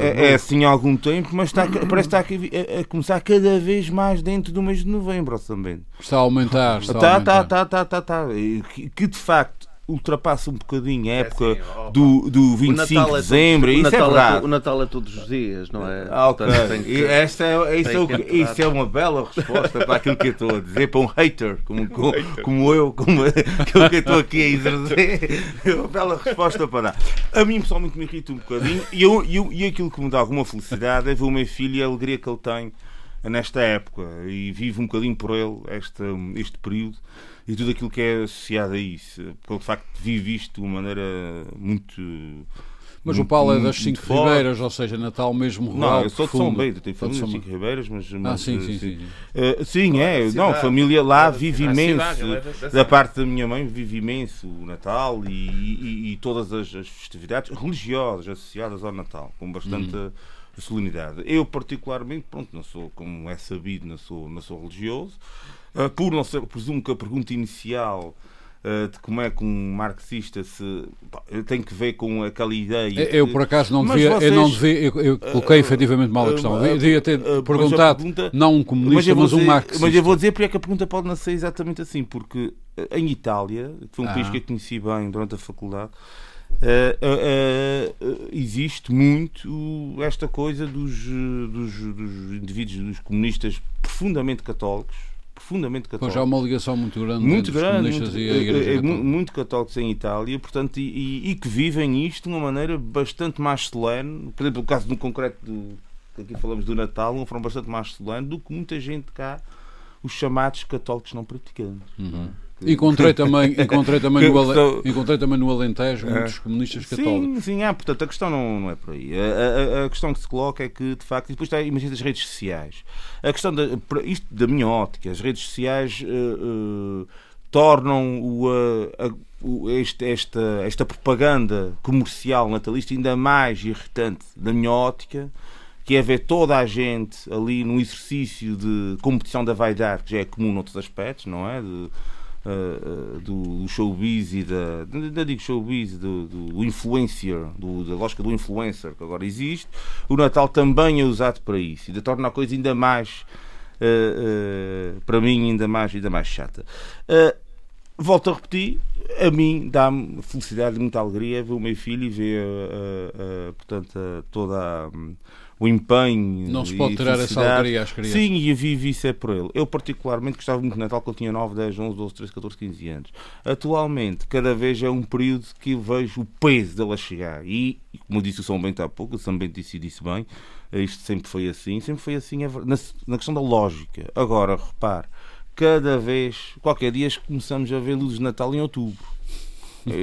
é, não é, é assim há algum tempo, mas está, parece que está a, a- a começar cada vez mais dentro do mês de novembro também. Está a aumentar. Está a Tá, tá, aumentar. tá, tá, tá, tá. E Que, que de facto ultrapassa um bocadinho a época assim, ó, do, do O 25 Natal de é todos- dezembro, o isso é Natal verdade. to- O Natal é todos os dias, não é? Ah, ok. Portanto, tem que- esta é, isso, é, que- isso é uma bela resposta para aquilo que eu estou a dizer, para um hater, como, [LAUGHS] como, como eu, como aquilo que eu estou aqui a exercer. É uma bela resposta para dar. A mim pessoalmente me irrita um bocadinho e, eu, eu- e aquilo que me dá alguma felicidade é ver o meu filho e a alegria que ele tem nesta época e vivo um bocadinho por ele este, este período e tudo aquilo que é associado a isso. Porque ele de facto vive isto de uma maneira muito. Mas o muito- Paulo é das Cinco forte. Ribeiras, ou seja, Natal mesmo rural. Não, eu sou de São. Bento, tenho família de São Cinco Ribeiras, mas. Ah, mas, sim, eh, sim, sim. Eh, sim, é. Não, cidade. a família lá vive A imenso. cidade, é da cidade. Da parte da minha mãe, vive imenso o Natal e, e- e todas as, as festividades religiosas associadas ao Natal, com bastante Uhum. solenidade. Eu, particularmente, pronto, não sou, como é sabido, não sou, não sou religioso. Eh, por não ser, presumo que a pergunta inicial. eh, de como é que um marxista se. tem que ver com aquela ideia. Eu, de- por acaso, não Mas devia. Eu, não vocês- devia eu, eu coloquei efetivamente mal a questão. Eu devia ter Uh, uh, mas perguntado, pergunta- não um comunista, mas um dizer- marxista. Mas eu vou dizer porque é que a pergunta pode não ser exatamente assim, porque em Itália, que foi um Ah. país que eu conheci bem durante a faculdade, eh, eh, existe muito esta coisa dos, dos, dos indivíduos, dos comunistas profundamente católicos, profundamente Pois católicos. há uma ligação muito grande Muito entre os grande, comunistas muito, a Igreja Católica. muito católicos em Itália, portanto, e, e- e que vivem isto de uma maneira bastante mais solene. Por exemplo, o caso no concreto do que aqui falamos do Natal, uma forma bastante mais solene do que muita gente cá, os chamados católicos não praticantes. Uhum. Encontrei [LAUGHS] também, encontrei, também no, Ale- encontrei também no Alentejo muitos comunistas católicos. Sim, sim, ah, portanto, a questão não, não é por aí. A, a- a questão que se coloca é que, de facto, depois está, imagina as redes sociais. A questão, da, isto da minha ótica, as redes sociais eh, eh, tornam o, a- o- este- esta, esta propaganda comercial natalista ainda mais irritante da minha ótica, que é ver toda a gente ali num exercício de competição da vaidade, que já é comum noutros aspectos, não é? De, uh, do, showbiz e da. Não digo showbiz, do, do influencer, do- da lógica do influencer que agora existe. O Natal também é usado para isso e torna a coisa ainda mais. uh, uh, para mim, ainda mais, ainda mais chata. Volto a repetir, a mim dá-me felicidade muita alegria ver o meu filho e ver portanto, toda a, o empenho. Não se pode tirar essa alegria às crianças. Sim, e vivo isso é por ele. Eu, particularmente, gostava muito de Natal quando tinha 9, 10, 11, 12, 13, 14, 15 anos. Atualmente, cada vez é um período que eu vejo o peso dele a chegar. E, como disse o São Bento há pouco, o São Bento disse e disse bem, isto sempre foi assim, sempre foi assim é na, na questão da lógica. Agora, repare, cada vez, qualquer dia, começamos a ver luzes de Natal em outubro. Eu,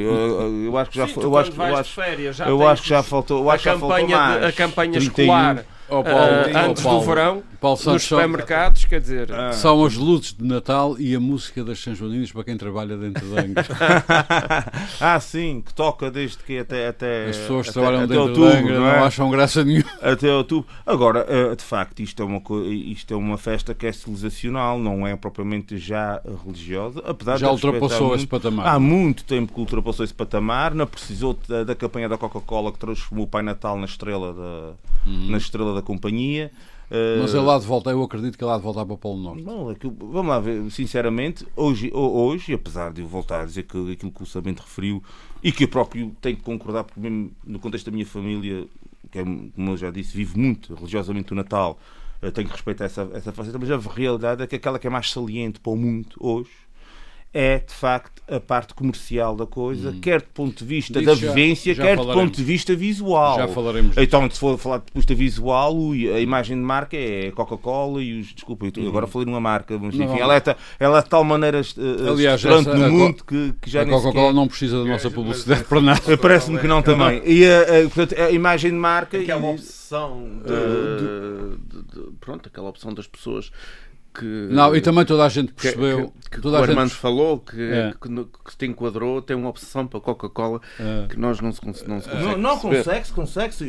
eu- acho que já Sim, eu acho, eu acho, férias, já eu tens acho que já faltou, eu acho que já faltou de- a campanha 31. escolar Ó, ah, Paulo, ó, antes Paulo, do verão Paulo Santos nos são, supermercados, quer dizer, Ah. são as luzes de Natal e a música das Sanjoaninas para quem trabalha dentro de Angra. [LAUGHS] ah, sim, que toca desde que até. até As pessoas até, trabalham até dentro outubro, de Angra não, é? acham graça nenhuma. Até outubro. Agora, eh, de facto, isto é, uma, isto é uma festa que é civilizacional, não é propriamente já religiosa, apesar Já de ultrapassou esse muito- patamar. Há muito tempo que ultrapassou esse patamar, não precisou da, da campanha da Coca-Cola que transformou o Pai Natal na estrela da, Uhum. na estrela da companhia. Uh, Mas ele lá de volta, eu acredito que ele lá de voltar para o Polo Norte. Bom, aquilo, vamos lá ver, sinceramente, hoje, hoje, apesar de eu voltar a dizer que aquilo que o Sabente referiu e que eu próprio tenho que concordar, porque mesmo no contexto da minha família, que é, como eu já disse, vive muito religiosamente o Natal, uh, tenho que respeitar essa, essa faceta, mas a realidade é que aquela que é mais saliente para o mundo hoje é de facto a parte comercial da coisa, Hum. quer do ponto de vista Disso da já- vivência, já quer do falaremos. ponto de vista visual. Já falaremos disso. Então, se for falar de vista visual, ui, a imagem de marca é a Coca-Cola e os. Desculpa, eu tô- agora falei numa marca, mas Não, enfim, não. ela é, ela é de tal maneira uh, Aliás, essa- no mundo que, que já a Coca-Cola sequer- não precisa da nossa publicidade para nada. Parece-me que não também. E a, a- portanto, a imagem de marca. Que é uma e- opção de, de- de- pronto, aquela opção das pessoas que Não, e também toda a gente que, percebeu. que, que toda o a gente Armando falou que, É. que, que te enquadrou, tem uma opção para Coca-Cola É. que nós não se, não se consegue Não, não consegue-se, consegue-se,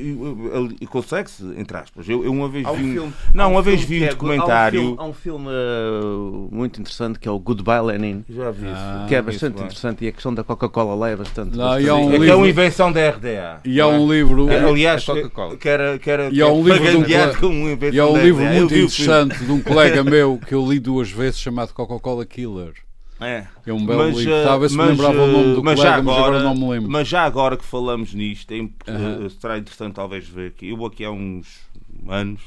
e, consegue-se, entre aspas. Eu, eu uma vez Há um vi. filme- não, um uma vez vi que um é- documentário. Há um filme, há um filme, uh, muito interessante que é o Goodbye Lenin, Já vi isso. Ah, que é Isso, bastante bem. interessante e a questão da Coca-Cola lá é bastante. Não, bastante e há um É que é livro- uma invenção da RDA. E há um livro. É, Aliás, Coca-Cola. que era, que era, E há um que livro E há um livro muito interessante de um colega meu que eu li duas vezes chamado Coca-Cola Killer. É. É um belo livro. eh, Estava ver se me mas, lembrava o nome do eh, mas colega, já mas agora não me lembro. Mas já agora que falamos nisto, é, eh, será interessante talvez ver que eu aqui há uns anos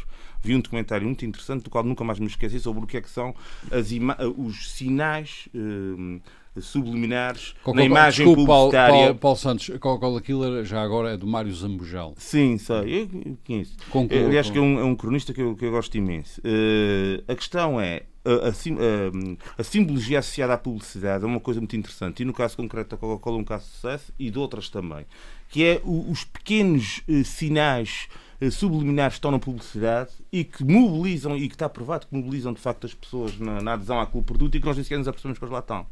vi um documentário muito interessante do qual nunca mais me esqueci sobre o que é que são as eh, os sinais eh, subliminares na Coca-Cola- imagem Desculpe, Paulo, publicitária. Paulo, Paulo Santos, a Coca-Cola Killer já agora é do Mário Zambujal. Sim, sei, eu, eu conheço. Concordo. Aliás, que é um, é um cronista que eu, que eu gosto imenso. Eh, a questão é. A, a sim- a- simbologia associada à publicidade é uma coisa muito interessante e no caso concreto da Coca-Cola é um caso de sucesso e de outras também que é o- os pequenos eh, sinais eh, subliminares que estão na publicidade e que mobilizam e que está provado que mobilizam de facto as pessoas na, na adesão àquele produto e que nós nem sequer nos apercebemos que eles lá estão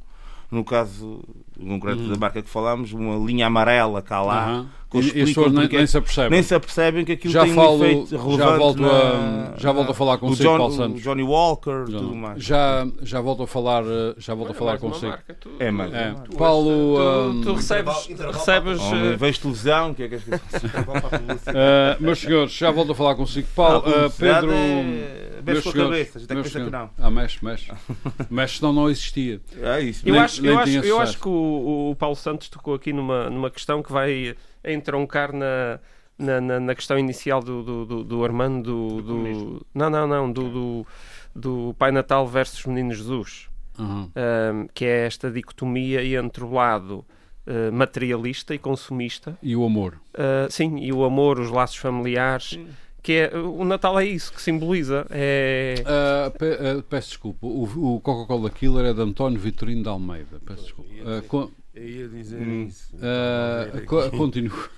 no caso concreto da marca que falámos uma linha amarela cá lá Uhum. Que E, e as pessoas nem, é nem se apercebem. nem se apercebem que aquilo Já tem falo- um efeito já relevante volto na- a- já volto a falar o consigo, John- Paulo Santos. Johnny Walker tudo mais Já, já volto a falar, eh, já volto a falar consigo. marca, tu- É, mas- É. tu- Paulo, tu, tu recebes, recebes Homem, eh, vejo televisão que é que és que [LAUGHS] Eh, meus senhores, já volto a falar consigo. Paulo, eh, publicidade Pedro. é- mexe meus com a senhores, cabeça, a gente tem que não. Ah, mexe, mexe. [LAUGHS] mexe, senão não existia. é isso Eu, Nem- acho, nem eu, acho, eu acho que o, o Paulo Santos tocou aqui numa, numa questão que vai entroncar na, na, na, na questão inicial do, do, do, do Armando, do, do- não, não, não, do, do, do Pai Natal versus Menino Jesus, Uhum. ahm, que é esta dicotomia entre o lado ah, materialista e consumista, E o amor. ah, sim, e o amor, os laços familiares, que é, o Natal é isso, que simboliza, é... Ah, pe- ah, peço desculpa. O, o Coca-Cola Killer é de António Vitorino de Almeida. Peço desculpa. Ah, con- Eu ia dizer Hum. isso. ah, co- [LAUGHS] continuo.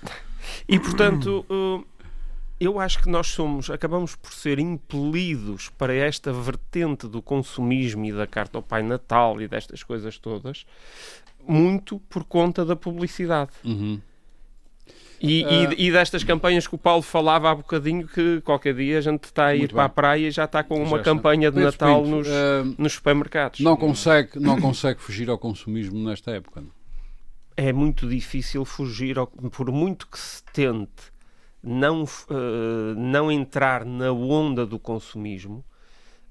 E portanto, uh, eu acho que nós somos, acabamos por ser impelidos para esta vertente do consumismo e da carta ao Pai Natal e destas coisas todas, muito por conta da publicidade. Uhum. E, Ah. e, e destas campanhas que o Paulo falava há bocadinho, que qualquer dia a gente está a ir para a praia e já está com Já uma está. campanha de Pedro Natal Pinto, nos, ah, nos supermercados. não, consegue, não consegue fugir ao consumismo nesta época. não? É muito difícil fugir, por muito que se tente não, eh, não entrar na onda do consumismo.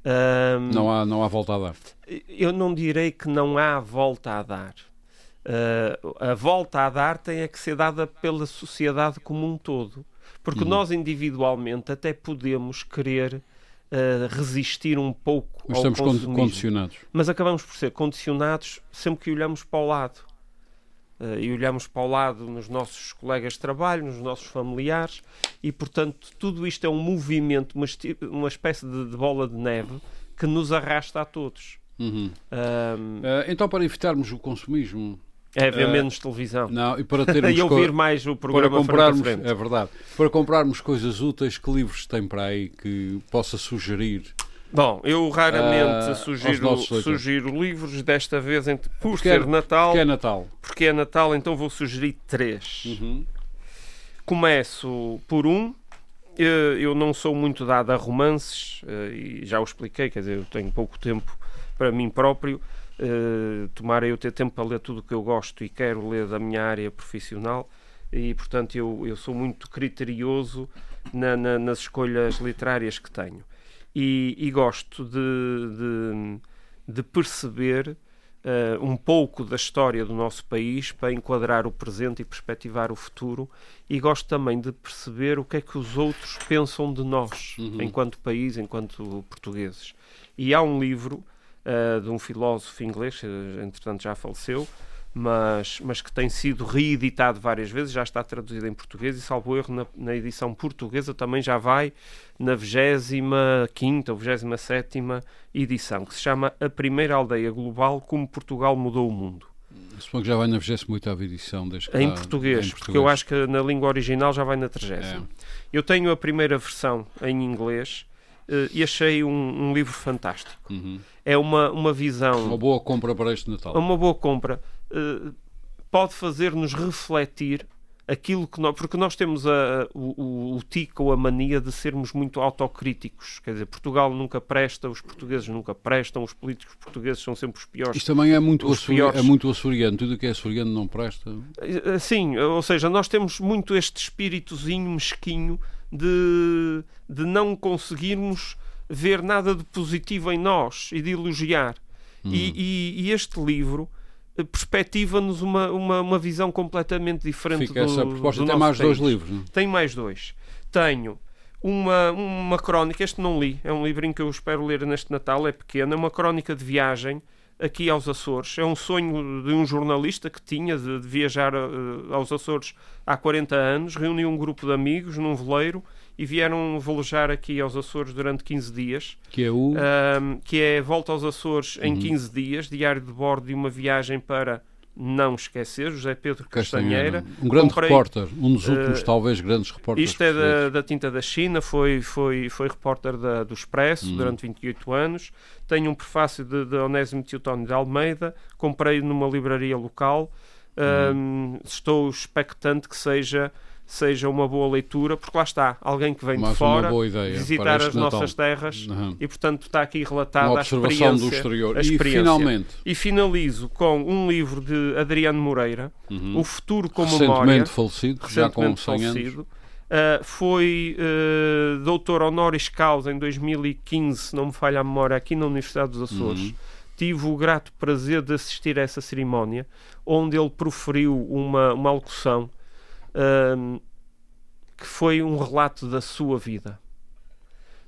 ahm, Não, há, não há volta a dar. eu não direi que não há volta a dar. Ah, a volta a dar tem é que ser dada pela sociedade como um todo. Porque Uhum. nós individualmente até podemos querer ah, resistir um pouco Mas ao estamos condicionados. mas acabamos por ser condicionados sempre que olhamos para o lado. Eh, e olhamos para o lado nos nossos colegas de trabalho, nos nossos familiares, e portanto tudo isto é um movimento, uma, uma espécie de, de bola de neve que nos arrasta a todos. Uhum. Ah, então, para evitarmos o consumismo é ver Eh, menos televisão. não, e para termos [LAUGHS] E ouvir mais o para programa frente a comprarmos, é verdade, para comprarmos coisas úteis, que livros tem para aí que possa sugerir? Bom, eu raramente aos sugiro, sugiro livros, desta vez, por Porque ser é- Natal, Que é Natal. porque é Natal, então vou sugerir três. Uhum. Começo por um. Eh, Eu não sou muito dado a romances eh, e já o expliquei, quer dizer, eu tenho pouco tempo para mim próprio. Eh, Tomara eu ter tempo para ler tudo o que eu gosto e quero ler da minha área profissional e, portanto, eu, eu sou muito criterioso na- na- nas escolhas literárias que tenho. E, e gosto de, de, de perceber uh, um pouco da história do nosso país para enquadrar o presente e perspectivar o futuro e gosto também de perceber o que é que os outros pensam de nós, uhum. enquanto país, enquanto portugueses. E há um livro uh, de um filósofo inglês, entretanto já faleceu, mas, mas que tem sido reeditado várias vezes, já está traduzido em português e, salvo erro, na, na edição portuguesa também já vai na 25 ou 27 edição, que se chama A Primeira Aldeia Global Como Portugal Mudou o Mundo. Suponho que já vai na 28 edição. Desde em, português, em português, porque eu acho que na língua original já vai na 30. É. Eu tenho a primeira versão em inglês uh, e achei um, um livro fantástico. Uhum. É uma, uma visão. Uma boa compra para este Natal. Uma boa compra. Uh, pode fazer-nos refletir aquilo que nós, porque nós temos a, o, o tico ou a mania de sermos muito autocríticos. Quer dizer, Portugal nunca presta, os portugueses nunca prestam, os políticos portugueses são sempre os piores. Isto também é muito, açoriano, é muito açoriano, tudo o que é açoriano não presta. Eh, sim, ou seja, nós temos muito este espíritozinho mesquinho de, de não conseguirmos ver nada de positivo em nós e de elogiar. Hum. E, e, e este livro perspectiva-nos uma, uma, uma, visão completamente diferente Fica do, essa proposta. do Tem mais país. dois livros. Não? Tem mais dois. Tenho uma, uma crónica, este não li, é um livrinho que eu espero ler neste Natal, é pequeno, é uma crónica de viagem aqui aos Açores. É um sonho de um jornalista que tinha de, de viajar uh, aos Açores há 40 anos, reuniu um grupo de amigos num veleiro e vieram velejar aqui aos Açores durante 15 dias. Que é o? Um, que é Volta aos Açores em 15 uhum. dias, diário de bordo de uma viagem para não esquecer, José Pedro Castanheira. Um grande Comprei, repórter, um dos últimos, uh, talvez, grandes repórteres. Isto é da, da, Tinta da China, foi, foi, foi repórter da, do Expresso uhum. durante 28 anos. Tenho um prefácio de, de Onésimo Teotónio de Almeida, comprei numa livraria local. Uhum. Um, estou expectante que seja seja uma boa leitura, porque lá está, alguém que vem Mas de fora visitar as nossas terras uhum. e, portanto, está aqui relatada a do exterior. A experiência. E, finalmente... e finalizo com um livro de Adriano Moreira, uhum. O Futuro com recentemente Memória. Falecido, recentemente já com 100 falecido. Uh, foi uh, doutor honoris causa em 2015, se não me falha a memória, aqui na Universidade dos Açores. Uhum. Tive o grato prazer de assistir a essa cerimónia, onde ele proferiu uma, uma alocução uh, que foi um relato da sua vida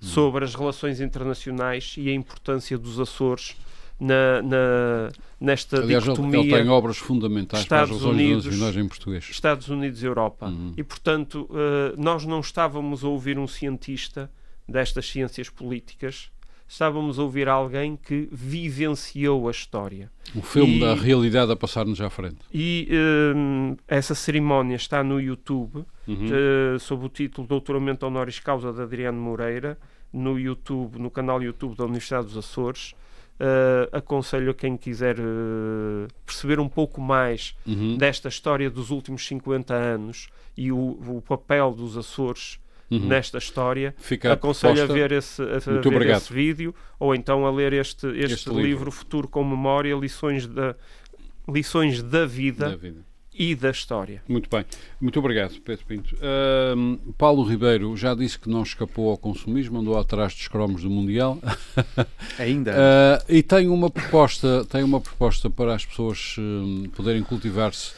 hum. sobre as relações internacionais e a importância dos Açores na, na, nesta Aliás, dicotomia. Ele tem obras fundamentais Estados para as Unidos, em português. Estados Unidos e Europa. Uhum. E, portanto, uh, nós não estávamos a ouvir um cientista destas ciências políticas estávamos a ouvir alguém que vivenciou a história. Um filme e, da realidade a passar-nos à frente. E um, essa cerimónia está no YouTube, uhum. uh, sob o título Doutoramento Honoris Causa de Adriano Moreira, no YouTube, no canal YouTube da Universidade dos Açores. Uh, aconselho a quem quiser uh, perceber um pouco mais uhum. desta história dos últimos 50 anos e o, o papel dos Açores uhum. nesta história, Fica aconselho a, ver, esse, a ver esse vídeo ou então a ler este, este, este livro. livro. Futuro com Memória, lições da, lições da vida. Da vida e da história. Muito bem. Muito obrigado, Pedro Pinto. Uh, Paulo Ribeiro já disse que não escapou ao consumismo, andou atrás dos cromos do Mundial. [LAUGHS] Ainda. Uh, e tem uma proposta, tem uma proposta para as pessoas uh, poderem cultivar-se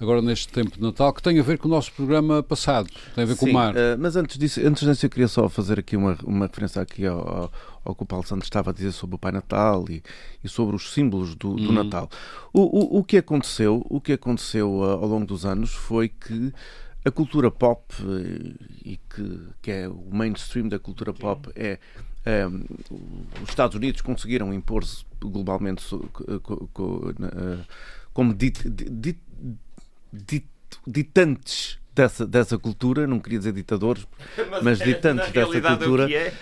agora neste tempo de Natal, que tem a ver com o nosso programa passado, tem a ver Sim, com o mar. Uh, mas antes disso, antes disso eu queria só fazer aqui uma, uma referência aqui ao, ao, ao que o Paulo Santos estava a dizer sobre o Pai Natal e, e sobre os símbolos do, do uhum. Natal. O, o, o, que aconteceu, o que aconteceu uh, ao longo dos anos foi que a cultura pop uh, e que, que é o mainstream da cultura pop é um, os Estados Unidos conseguiram impor-se globalmente como dit, dit, dit, ditantes dessa, dessa cultura, não queria dizer ditadores, [LAUGHS] mas, mas ditantes dessa cultura. É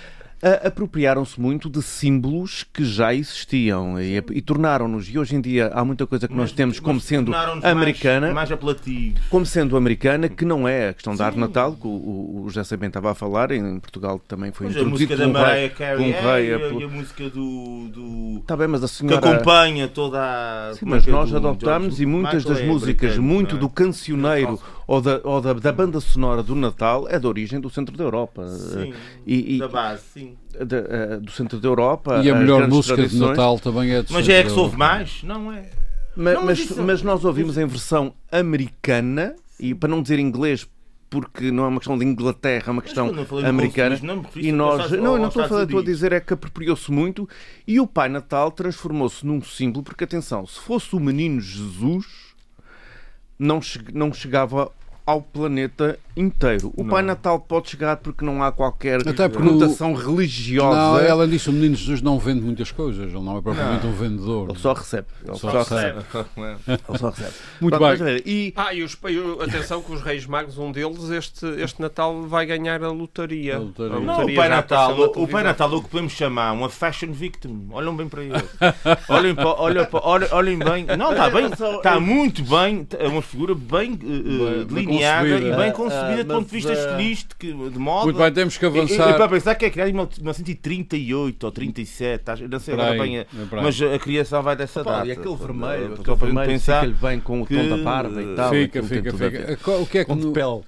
apropriaram-se muito de símbolos que já existiam e, e tornaram-nos, e hoje em dia há muita coisa que mas, nós temos como sendo americana, mais, mais como sendo americana, que não é a questão da arte natal, que o, o José Sabem estava a falar, em Portugal também foi introduzido por um rei, Carey, um rei é, e a música do, do... Tá bem, mas a senhora... que acompanha toda a... Sim, mas nós adotámos e muitas das músicas, muito é? do cancioneiro ou, da, ou da, da banda sonora do Natal é da origem do centro da Europa. Sim, E- e- da base, sim. da- eh, do centro da Europa. E a melhor música de tradições. Natal também é de Mas Centro é que se ouve mais? Não é? Ma- Não, mas, mas isso- mas nós ouvimos em versão americana, e para não dizer inglês, porque não é uma questão de Inglaterra, é uma questão eu não falei de americana. não E nós, não, eu não estou a falar, estou a dizer é que apropriou-se muito e o Pai Natal transformou-se num símbolo, porque atenção, se fosse o menino Jesus, não, che- não chegava ao planeta inteiro. O Pai Natal pode chegar porque não há qualquer conotação religiosa. Não, ela disse, o menino Jesus não vende muitas coisas, ele não é propriamente um vendedor. Ele só recebe. Ele Só só, recebe. recebe. [LAUGHS] Ele só recebe. [LAUGHS] Muito Pronto, bem. E Ah, e, os, o- atenção que os Reis Magos, um deles, este, este Natal vai ganhar a lotaria. A lotaria. A Não, o lotaria Pai, já Natal, na o Pai. Natal é o que podemos chamar uma fashion victim. Olham bem para ele. [LAUGHS] olhem, para, olha, para- olha- olhem bem. Não, está bem. Está muito bem. É uma figura bem, Bem- bem delineada e bem concebida ah, do ponto de vista ah, estilístico, de moda. Muito bem, temos que E- e- E, avançar. para pensar que é criado em 1938 ou 37, acho- não sei agora bem, é mas a criação vai dessa data. e aquele vermelho, aquele vermelho pensar fica-lhe bem com o tom da barba e tal. Fica, fica, fica. O que é que,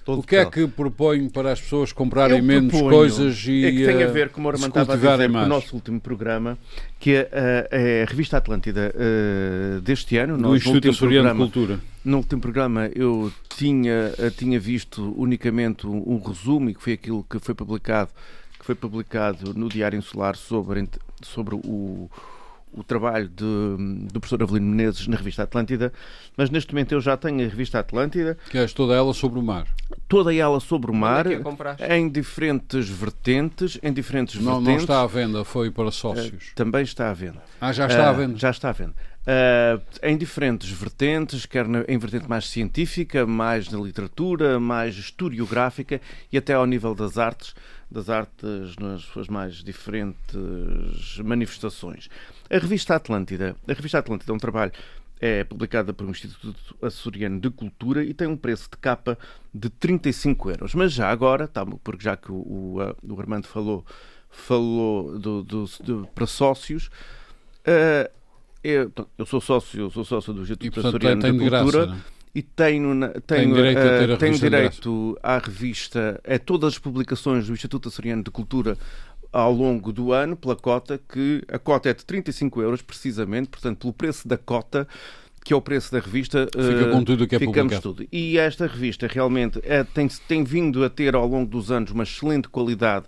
o que é que propõe para as pessoas comprarem menos coisas e é que tem a eh, ver, como o se Armando estava a cultivarem dizer, com o mais? nosso último programa, que é, eh, é a revista Atlântida eh, deste ano. do no Instituto último Açoriano de programa, Cultura. No último programa eu tinha, eh, tinha visto unicamente um, um resumo e que foi aquilo que foi publicado, que foi publicado no Diário Insular sobre, sobre o, o trabalho de- do professor Avelino Menezes na revista Atlântida, mas neste momento eu já tenho a revista Atlântida, Que és toda ela sobre o mar. toda ela sobre o Onde mar, é em diferentes vertentes, em diferentes Não, não vertentes. está à venda, foi para eh, sócios. também está à venda. Ah, já está à Ah, venda. Já está à venda. Ah, em diferentes vertentes, quer em vertente mais científica, mais na literatura, mais historiográfica e até ao nível das artes, das artes nas suas mais diferentes manifestações. A revista Atlântida, a revista Atlântida é um trabalho é publicada um Instituto Açoriano de Cultura e tem um preço de capa de 35 euros. Mas já agora, tá, porque já que o, o, o Armando falou, falou do, do- do- para sócios, ah, eu, eu sou sócio, eu sou sócio do Instituto Açoriano de graça. Cultura não é? e tenho, tenho, direito a ter a eh, tenho direito à revista, a todas as publicações do Instituto Açoriano de Cultura ao longo do ano, pela cota, que a cota é de 35 euros, precisamente, portanto, pelo preço da cota, que é o preço da revista, Fica eh, com tudo que é ficamos publicado. tudo. E esta revista realmente é- tem, tem vindo a ter ao longo dos anos uma excelente qualidade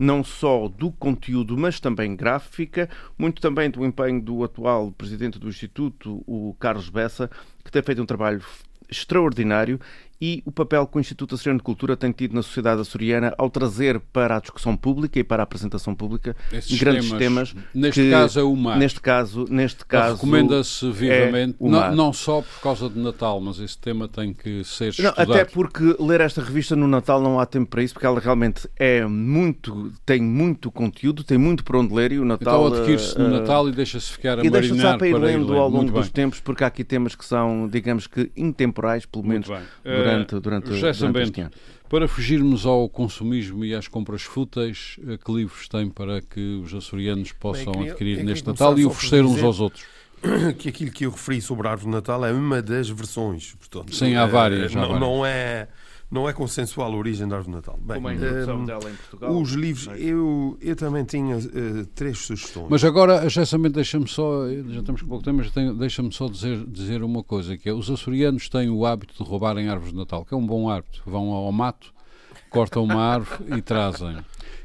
não só do conteúdo, mas também gráfica, muito também do empenho do atual presidente do Instituto, o Carlos Bessa, que tem feito um trabalho extraordinário e o papel que o Instituto Açoriano de Cultura tem tido na sociedade açoriana ao trazer para a discussão pública e para a apresentação pública Esses grandes temas. Neste que- caso é o mar. Neste caso, neste caso Recomenda-se vivamente, o não, não só por causa de Natal, mas esse tema tem que ser Não, estudado. até porque ler esta revista no Natal não há tempo para isso, porque ela realmente é muito, tem muito conteúdo, tem muito para onde ler e o Natal. Então adquire-se no eh, Natal e deixa-se ficar a e deixa-se para ir lendo ao longo dos tempos, porque há aqui temas que são, digamos que, intemporais, pelo menos bem. Durante, Eh, durante, José durante Sambento, este ano. Para fugirmos ao consumismo e às compras fúteis, eh, que livros tem para que os açorianos possam queria- adquirir neste Natal e oferecer uns aos outros? [COUGHS] que aquilo que eu referi sobre a árvore de Natal é uma das versões. Portanto, Sim, há é- várias, há não, várias. não é, não é consensual a origem da árvore de Natal. Bem, Como a introdução hum, dela em Portugal. os livros, eu, eu também tinha eh, três sugestões. Mas agora, justamente, deixa-me só, já estamos com pouco tempo, mas deixa-me só dizer, dizer uma coisa, que é, os açorianos têm o hábito de roubarem árvores de Natal, que é um bom hábito. Vão ao mato, cortam uma árvore e trazem.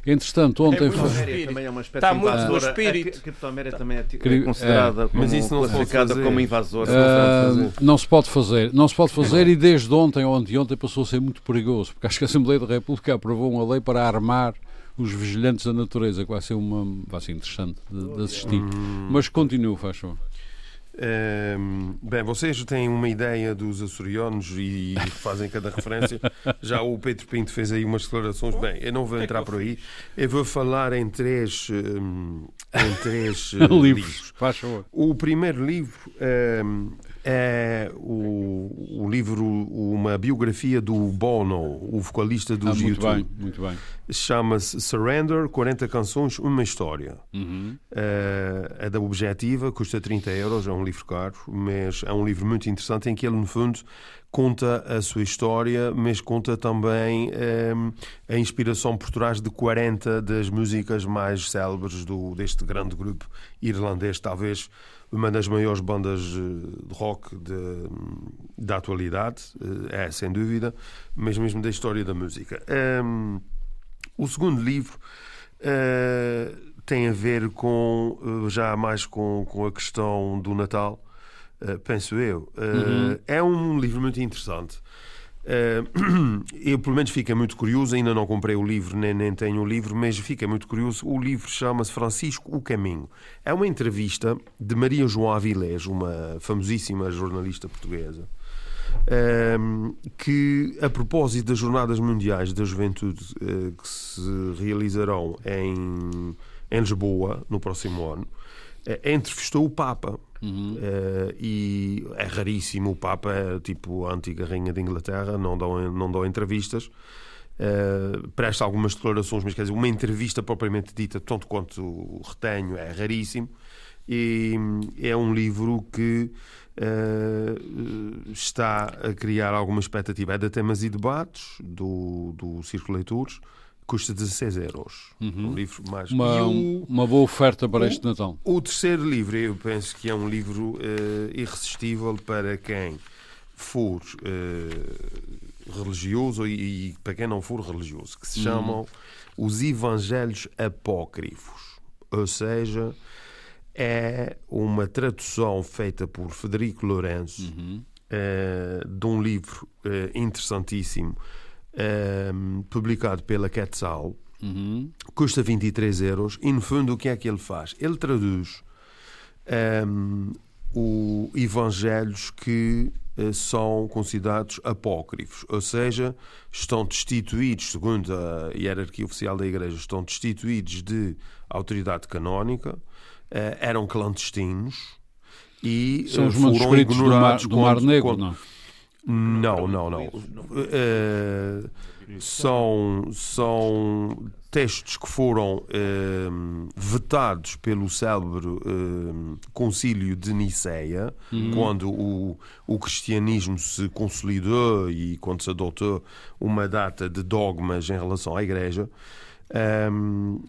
Entretanto, ontem... muito foi- também é uma espécie Está muito no invasora. espírito. A criptoméria também é, é considerada como, Mas isso não classificada como invasora. Fazer. não se pode fazer, não se pode fazer e desde ontem ou anteontem passou a ser muito perigoso, porque acho que a Assembleia da República aprovou uma lei para armar os vigilantes da natureza, que vai ser uma vai ser interessante de, de assistir. Mas continua, faz favor. Hum, bem, vocês têm uma ideia dos açorianos e [LAUGHS] fazem cada referência. Já o Pedro Pinto fez aí umas declarações. Bem, eu não vou entrar por aí. Eu vou falar em três, hum, em três [LAUGHS] eh, livros, faz favor. O primeiro livro hum, é o, o livro, uma biografia do Bono, o vocalista dos Ah, muito YouTube. bem, muito bem. Chama-se Surrender, 40 canções, uma história. Uhum. Eh, é da Objetiva, custa 30 euros, é um livro caro, mas é um livro muito interessante em que ele, no fundo, conta a sua história, mas conta também um, a inspiração por trás de 40 das músicas mais célebres do, deste grande grupo irlandês, talvez uma das maiores bandas de rock de, da atualidade, é sem dúvida, mas mesmo da história da música. Um, o segundo livro uh, tem a ver com já mais com, com a questão do Natal eh, penso eu. Uh, uhum. É um livro muito interessante. Uh, [CLEARS THROAT] eu, pelo menos, fico muito curioso. Ainda não comprei o livro, nem, nem tenho o livro, mas fica muito curioso. O livro chama-se Francisco o Caminho. É uma entrevista de Maria João Avilés, uma famosíssima jornalista portuguesa, que, a propósito das Jornadas Mundiais da Juventude que se realizarão em, em Lisboa no próximo ano, entrevistou o Papa. Uhum. Uh, e é raríssimo o Papa, é tipo a antiga Rainha de Inglaterra, não dão, não dão entrevistas. Uh, presta algumas declarações, mas quer dizer, uma entrevista propriamente dita, tanto quanto retenho, é raríssimo. E é um livro que uh, está a criar alguma expectativa. É de temas e debates do, do Círculo Leitores custa 16 euros. Uhum. Um livro mais. Uma, o, uma boa oferta para o, este Natal. O terceiro livro, eu penso que é um livro uh, irresistível para quem for uh, religioso e, e, para quem não for religioso, que se uhum. chamam Os Evangelhos Apócrifos. Ou seja, é uma tradução feita por Federico Lourenço uhum. uh, de um livro interessantíssimo um, ehm, publicado pela Quetzal, uhum. custa 23 euros, e no fundo o que é que ele faz? Ele traduz um, ehm, o evangelhos que uh, são considerados apócrifos, ou seja, estão destituídos, segundo a hierarquia oficial da Igreja, estão destituídos de autoridade canónica, uh, eram clandestinos e são os foram ignorados do Mar, do Mar Negro, quando, não? Não, não, não. Uh, são, são textos que foram uh, vetados pelo célebre uh, concílio de Niceia, uhum. quando o, o cristianismo se consolidou e quando se adotou uma data de dogmas em relação à Igreja. Um,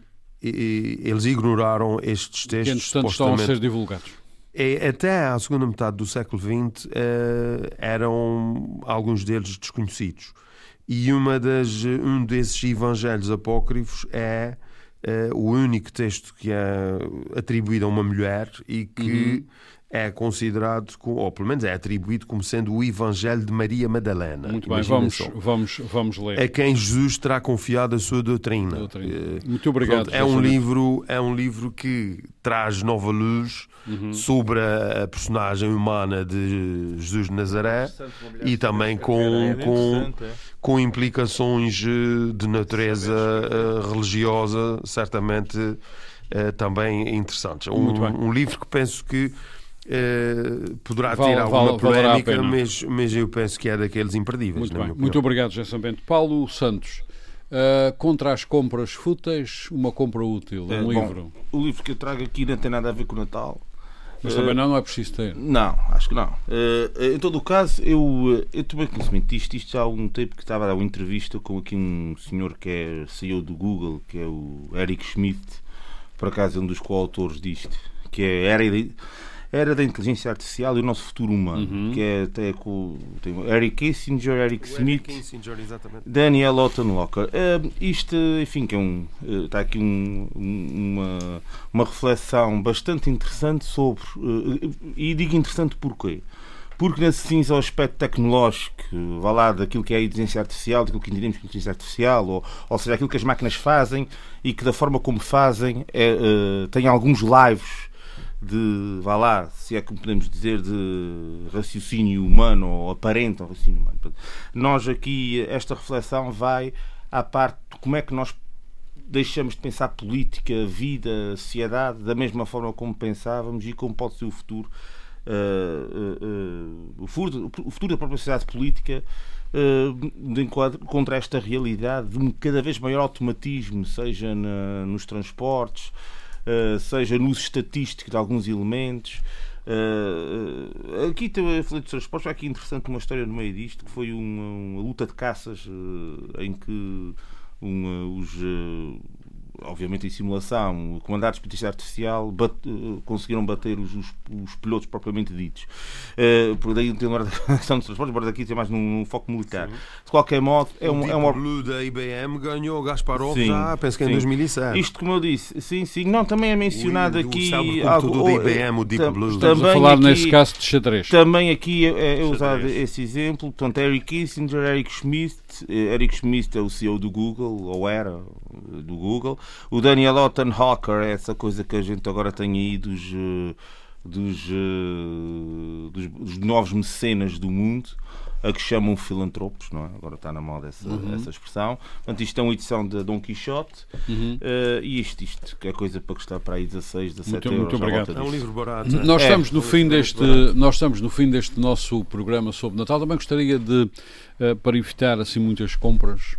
e, eles ignoraram estes textos. Que, entretanto, estão a ser divulgados até à segunda metade do século XX eh, eram alguns deles desconhecidos. E uma das, um desses evangelhos apócrifos é uh, o único texto que é atribuído a uma mulher e que uhum é considerado, ou pelo menos é atribuído como sendo o Evangelho de Maria Madalena. Muito bem, vamos, vamos, vamos ler. A quem Jesus terá confiado a sua doutrina. doutrina. Eh, Muito obrigado. Pronto, é, um livro, é um livro que traz nova luz uhum. sobre a personagem humana de Jesus de Nazaré e também com, com, com implicações eh, de natureza eh, religiosa, certamente também interessantes. Um, um livro que penso que Uh, poderá vale, ter alguma vale, polémica, mas, mas eu penso que é daqueles imperdíveis. Muito, Muito obrigado, José Bento. Paulo Santos, uh, contra as compras fúteis, uma compra útil, um é, livro. Bom, o livro que eu trago aqui não tem nada a ver com o Natal. Mas uh, também não, não é preciso ter. Não, acho que não. em todo o caso, eu, eu tomei conhecimento disto, isto há algum tempo que estava a dar uma entrevista com aqui um senhor que é CEO do Google, que é o Eric Schmidt, por acaso é um dos coautores disto, que é era era da inteligência artificial e o nosso futuro humano, uhum. que é até com tem Eric Kissinger, Eric Smith, Kissinger, Daniel Ottenlocker. Uh, isto, enfim, que é um, uh, está aqui um, uma, uma reflexão bastante interessante sobre, uh, e digo interessante porquê? Porque nesse cinza ao aspecto tecnológico, vá lá, daquilo que é a inteligência artificial, daquilo que entendemos como inteligência artificial, ou, ou seja, aquilo que as máquinas fazem e que da forma como fazem é, uh, tem alguns lives de, vá lá, se é que podemos dizer, de raciocínio humano ou aparente raciocínio humano. Nós aqui, esta reflexão vai à parte de como é que nós deixamos de pensar política, vida, sociedade, da mesma forma como pensávamos e como pode ser o futuro. Uh, uh, uh, o, futuro o futuro da própria sociedade política de enquadro, contra esta realidade de um cada vez maior automatismo, seja na, nos transportes, seja no uso estatístico de alguns elementos, Uh, aqui tem falei de transportes, há aqui interessante uma história no meio disto, que foi uma, uma luta de caças uh, em que um, os obviamente em simulação, comandados por inteligência artificial, bat, uh, conseguiram bater os, os, os, pilotos propriamente ditos. Uh, por daí não [LAUGHS] a questão dos transportes, embora daqui tem mais num, num, foco militar. Sim. De qualquer modo, é um. é uma... Blue da IBM ganhou Gasparov sim, já, penso que é em 2007. Isto, como eu disse, sim, sim. Não, também é mencionado o, aqui. O algo, da IBM, o Deep Blue. Estamos a falar aqui, nesse caso de xadrez. Também aqui é, é usado esse exemplo. Portanto, Eric Kissinger, Eric Schmidt. Eh, Eric Schmidt é o CEO do Google, ou era do Google. O Daniel Ottenhocker é essa coisa que a gente agora tem aí dos, eh, dos, eh, dos, dos novos mecenas do mundo a que chamam filantropos, não é? Agora está na moda essa, uhum. essa expressão. Portanto, isto é uma edição de Dom Quixote uhum. uh, e isto, isto, que é coisa para custar para aí 16, 17 muito, euros. Muito obrigado. É um livro barato. Nós, é, estamos no fim deste, nós estamos no fim deste nosso programa sobre Natal. Também gostaria de, uh, para evitar assim muitas compras,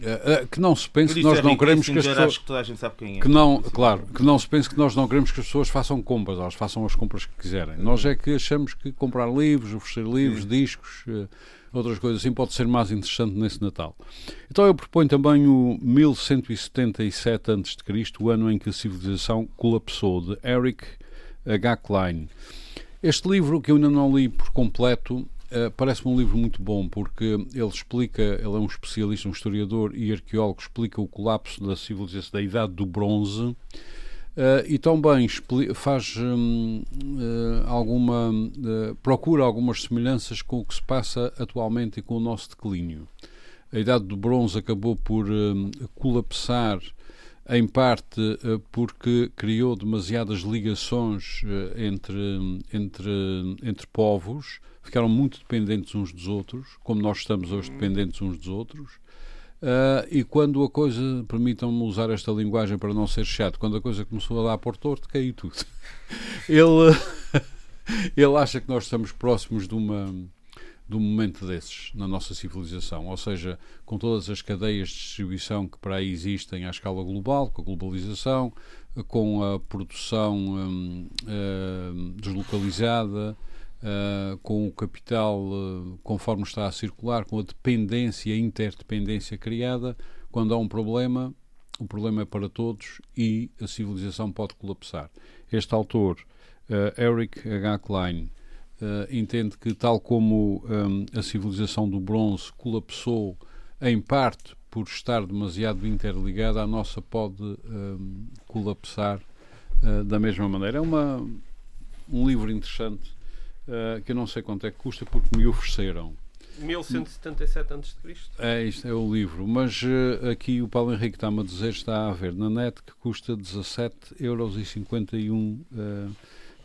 Uh, que não se pense que nós não queremos que as pessoas que, que não claro que não se pense que nós não queremos que as pessoas façam compras elas façam as compras que quiserem uhum. nós é que achamos que comprar livros oferecer livros uhum. discos uh, outras coisas assim pode ser mais interessante nesse Natal então eu proponho também o 1177 a.C. o ano em que a civilização colapsou de Eric H. Klein este livro que eu ainda não li por completo Uh, Parece-me um livro muito bom porque ele explica, ele é um especialista, um historiador e arqueólogo, explica o colapso da civilização da Idade do Bronze uh, e também faz um, uh, alguma procura algumas semelhanças com o que se passa atualmente e com o nosso declínio. A Idade do Bronze acabou por hum, colapsar em parte porque criou demasiadas ligações entre, entre, entre povos ficaram muito dependentes uns dos outros, como nós estamos hoje dependentes uns dos outros. Uh, e quando a coisa, permitam-me usar esta linguagem para não ser chato, quando a coisa começou a dar por torto, caiu tudo. [LAUGHS] ele, [LAUGHS] ele acha que nós estamos próximos de, uma, de um momento desses na nossa civilização, ou seja, com todas as cadeias de distribuição que para aí existem à escala global, com a globalização, com a produção um, uh, deslocalizada, Uh, com o capital uh, conforme está a circular, com a dependência e a interdependência criada, quando há um problema, o problema é para todos e a civilização pode colapsar. Este autor, uh, Eric H. Klein, entende que, tal como um, a civilização do bronze colapsou em parte por estar demasiado interligada, a nossa pode um, colapsar da mesma maneira. É uma, um livro interessante uh, que eu não sei quanto é que custa porque me ofereceram. 1177 a.C. É, isto é o livro, mas uh, aqui o Paulo Henrique está-me a dizer, está a ver na net que custa 17 euros e 51, uh,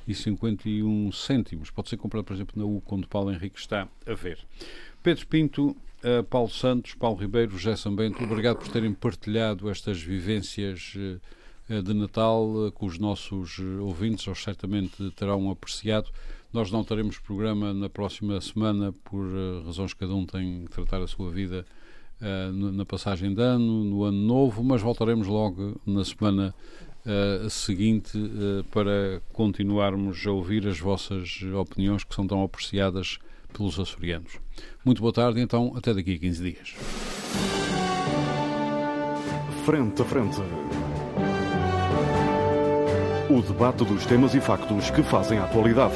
e 51 cêntimos. Pode ser comprado, por exemplo, na U, onde o Paulo Henrique está a ver. Pedro Pinto, uh, Paulo Santos, Paulo Ribeiro, José Sambento, obrigado por terem partilhado estas vivências de Natal com os nossos ouvintes, eles certamente terão apreciado. Nós não teremos programa na próxima semana por uh, razões que cada um tem que tratar a sua vida uh, na passagem de ano, no ano novo, mas voltaremos logo na semana uh, seguinte para continuarmos a ouvir as vossas opiniões que são tão apreciadas pelos açorianos. Muito boa tarde, então, até daqui a 15 dias. Frente a frente. O debate dos temas e factos que fazem a atualidade.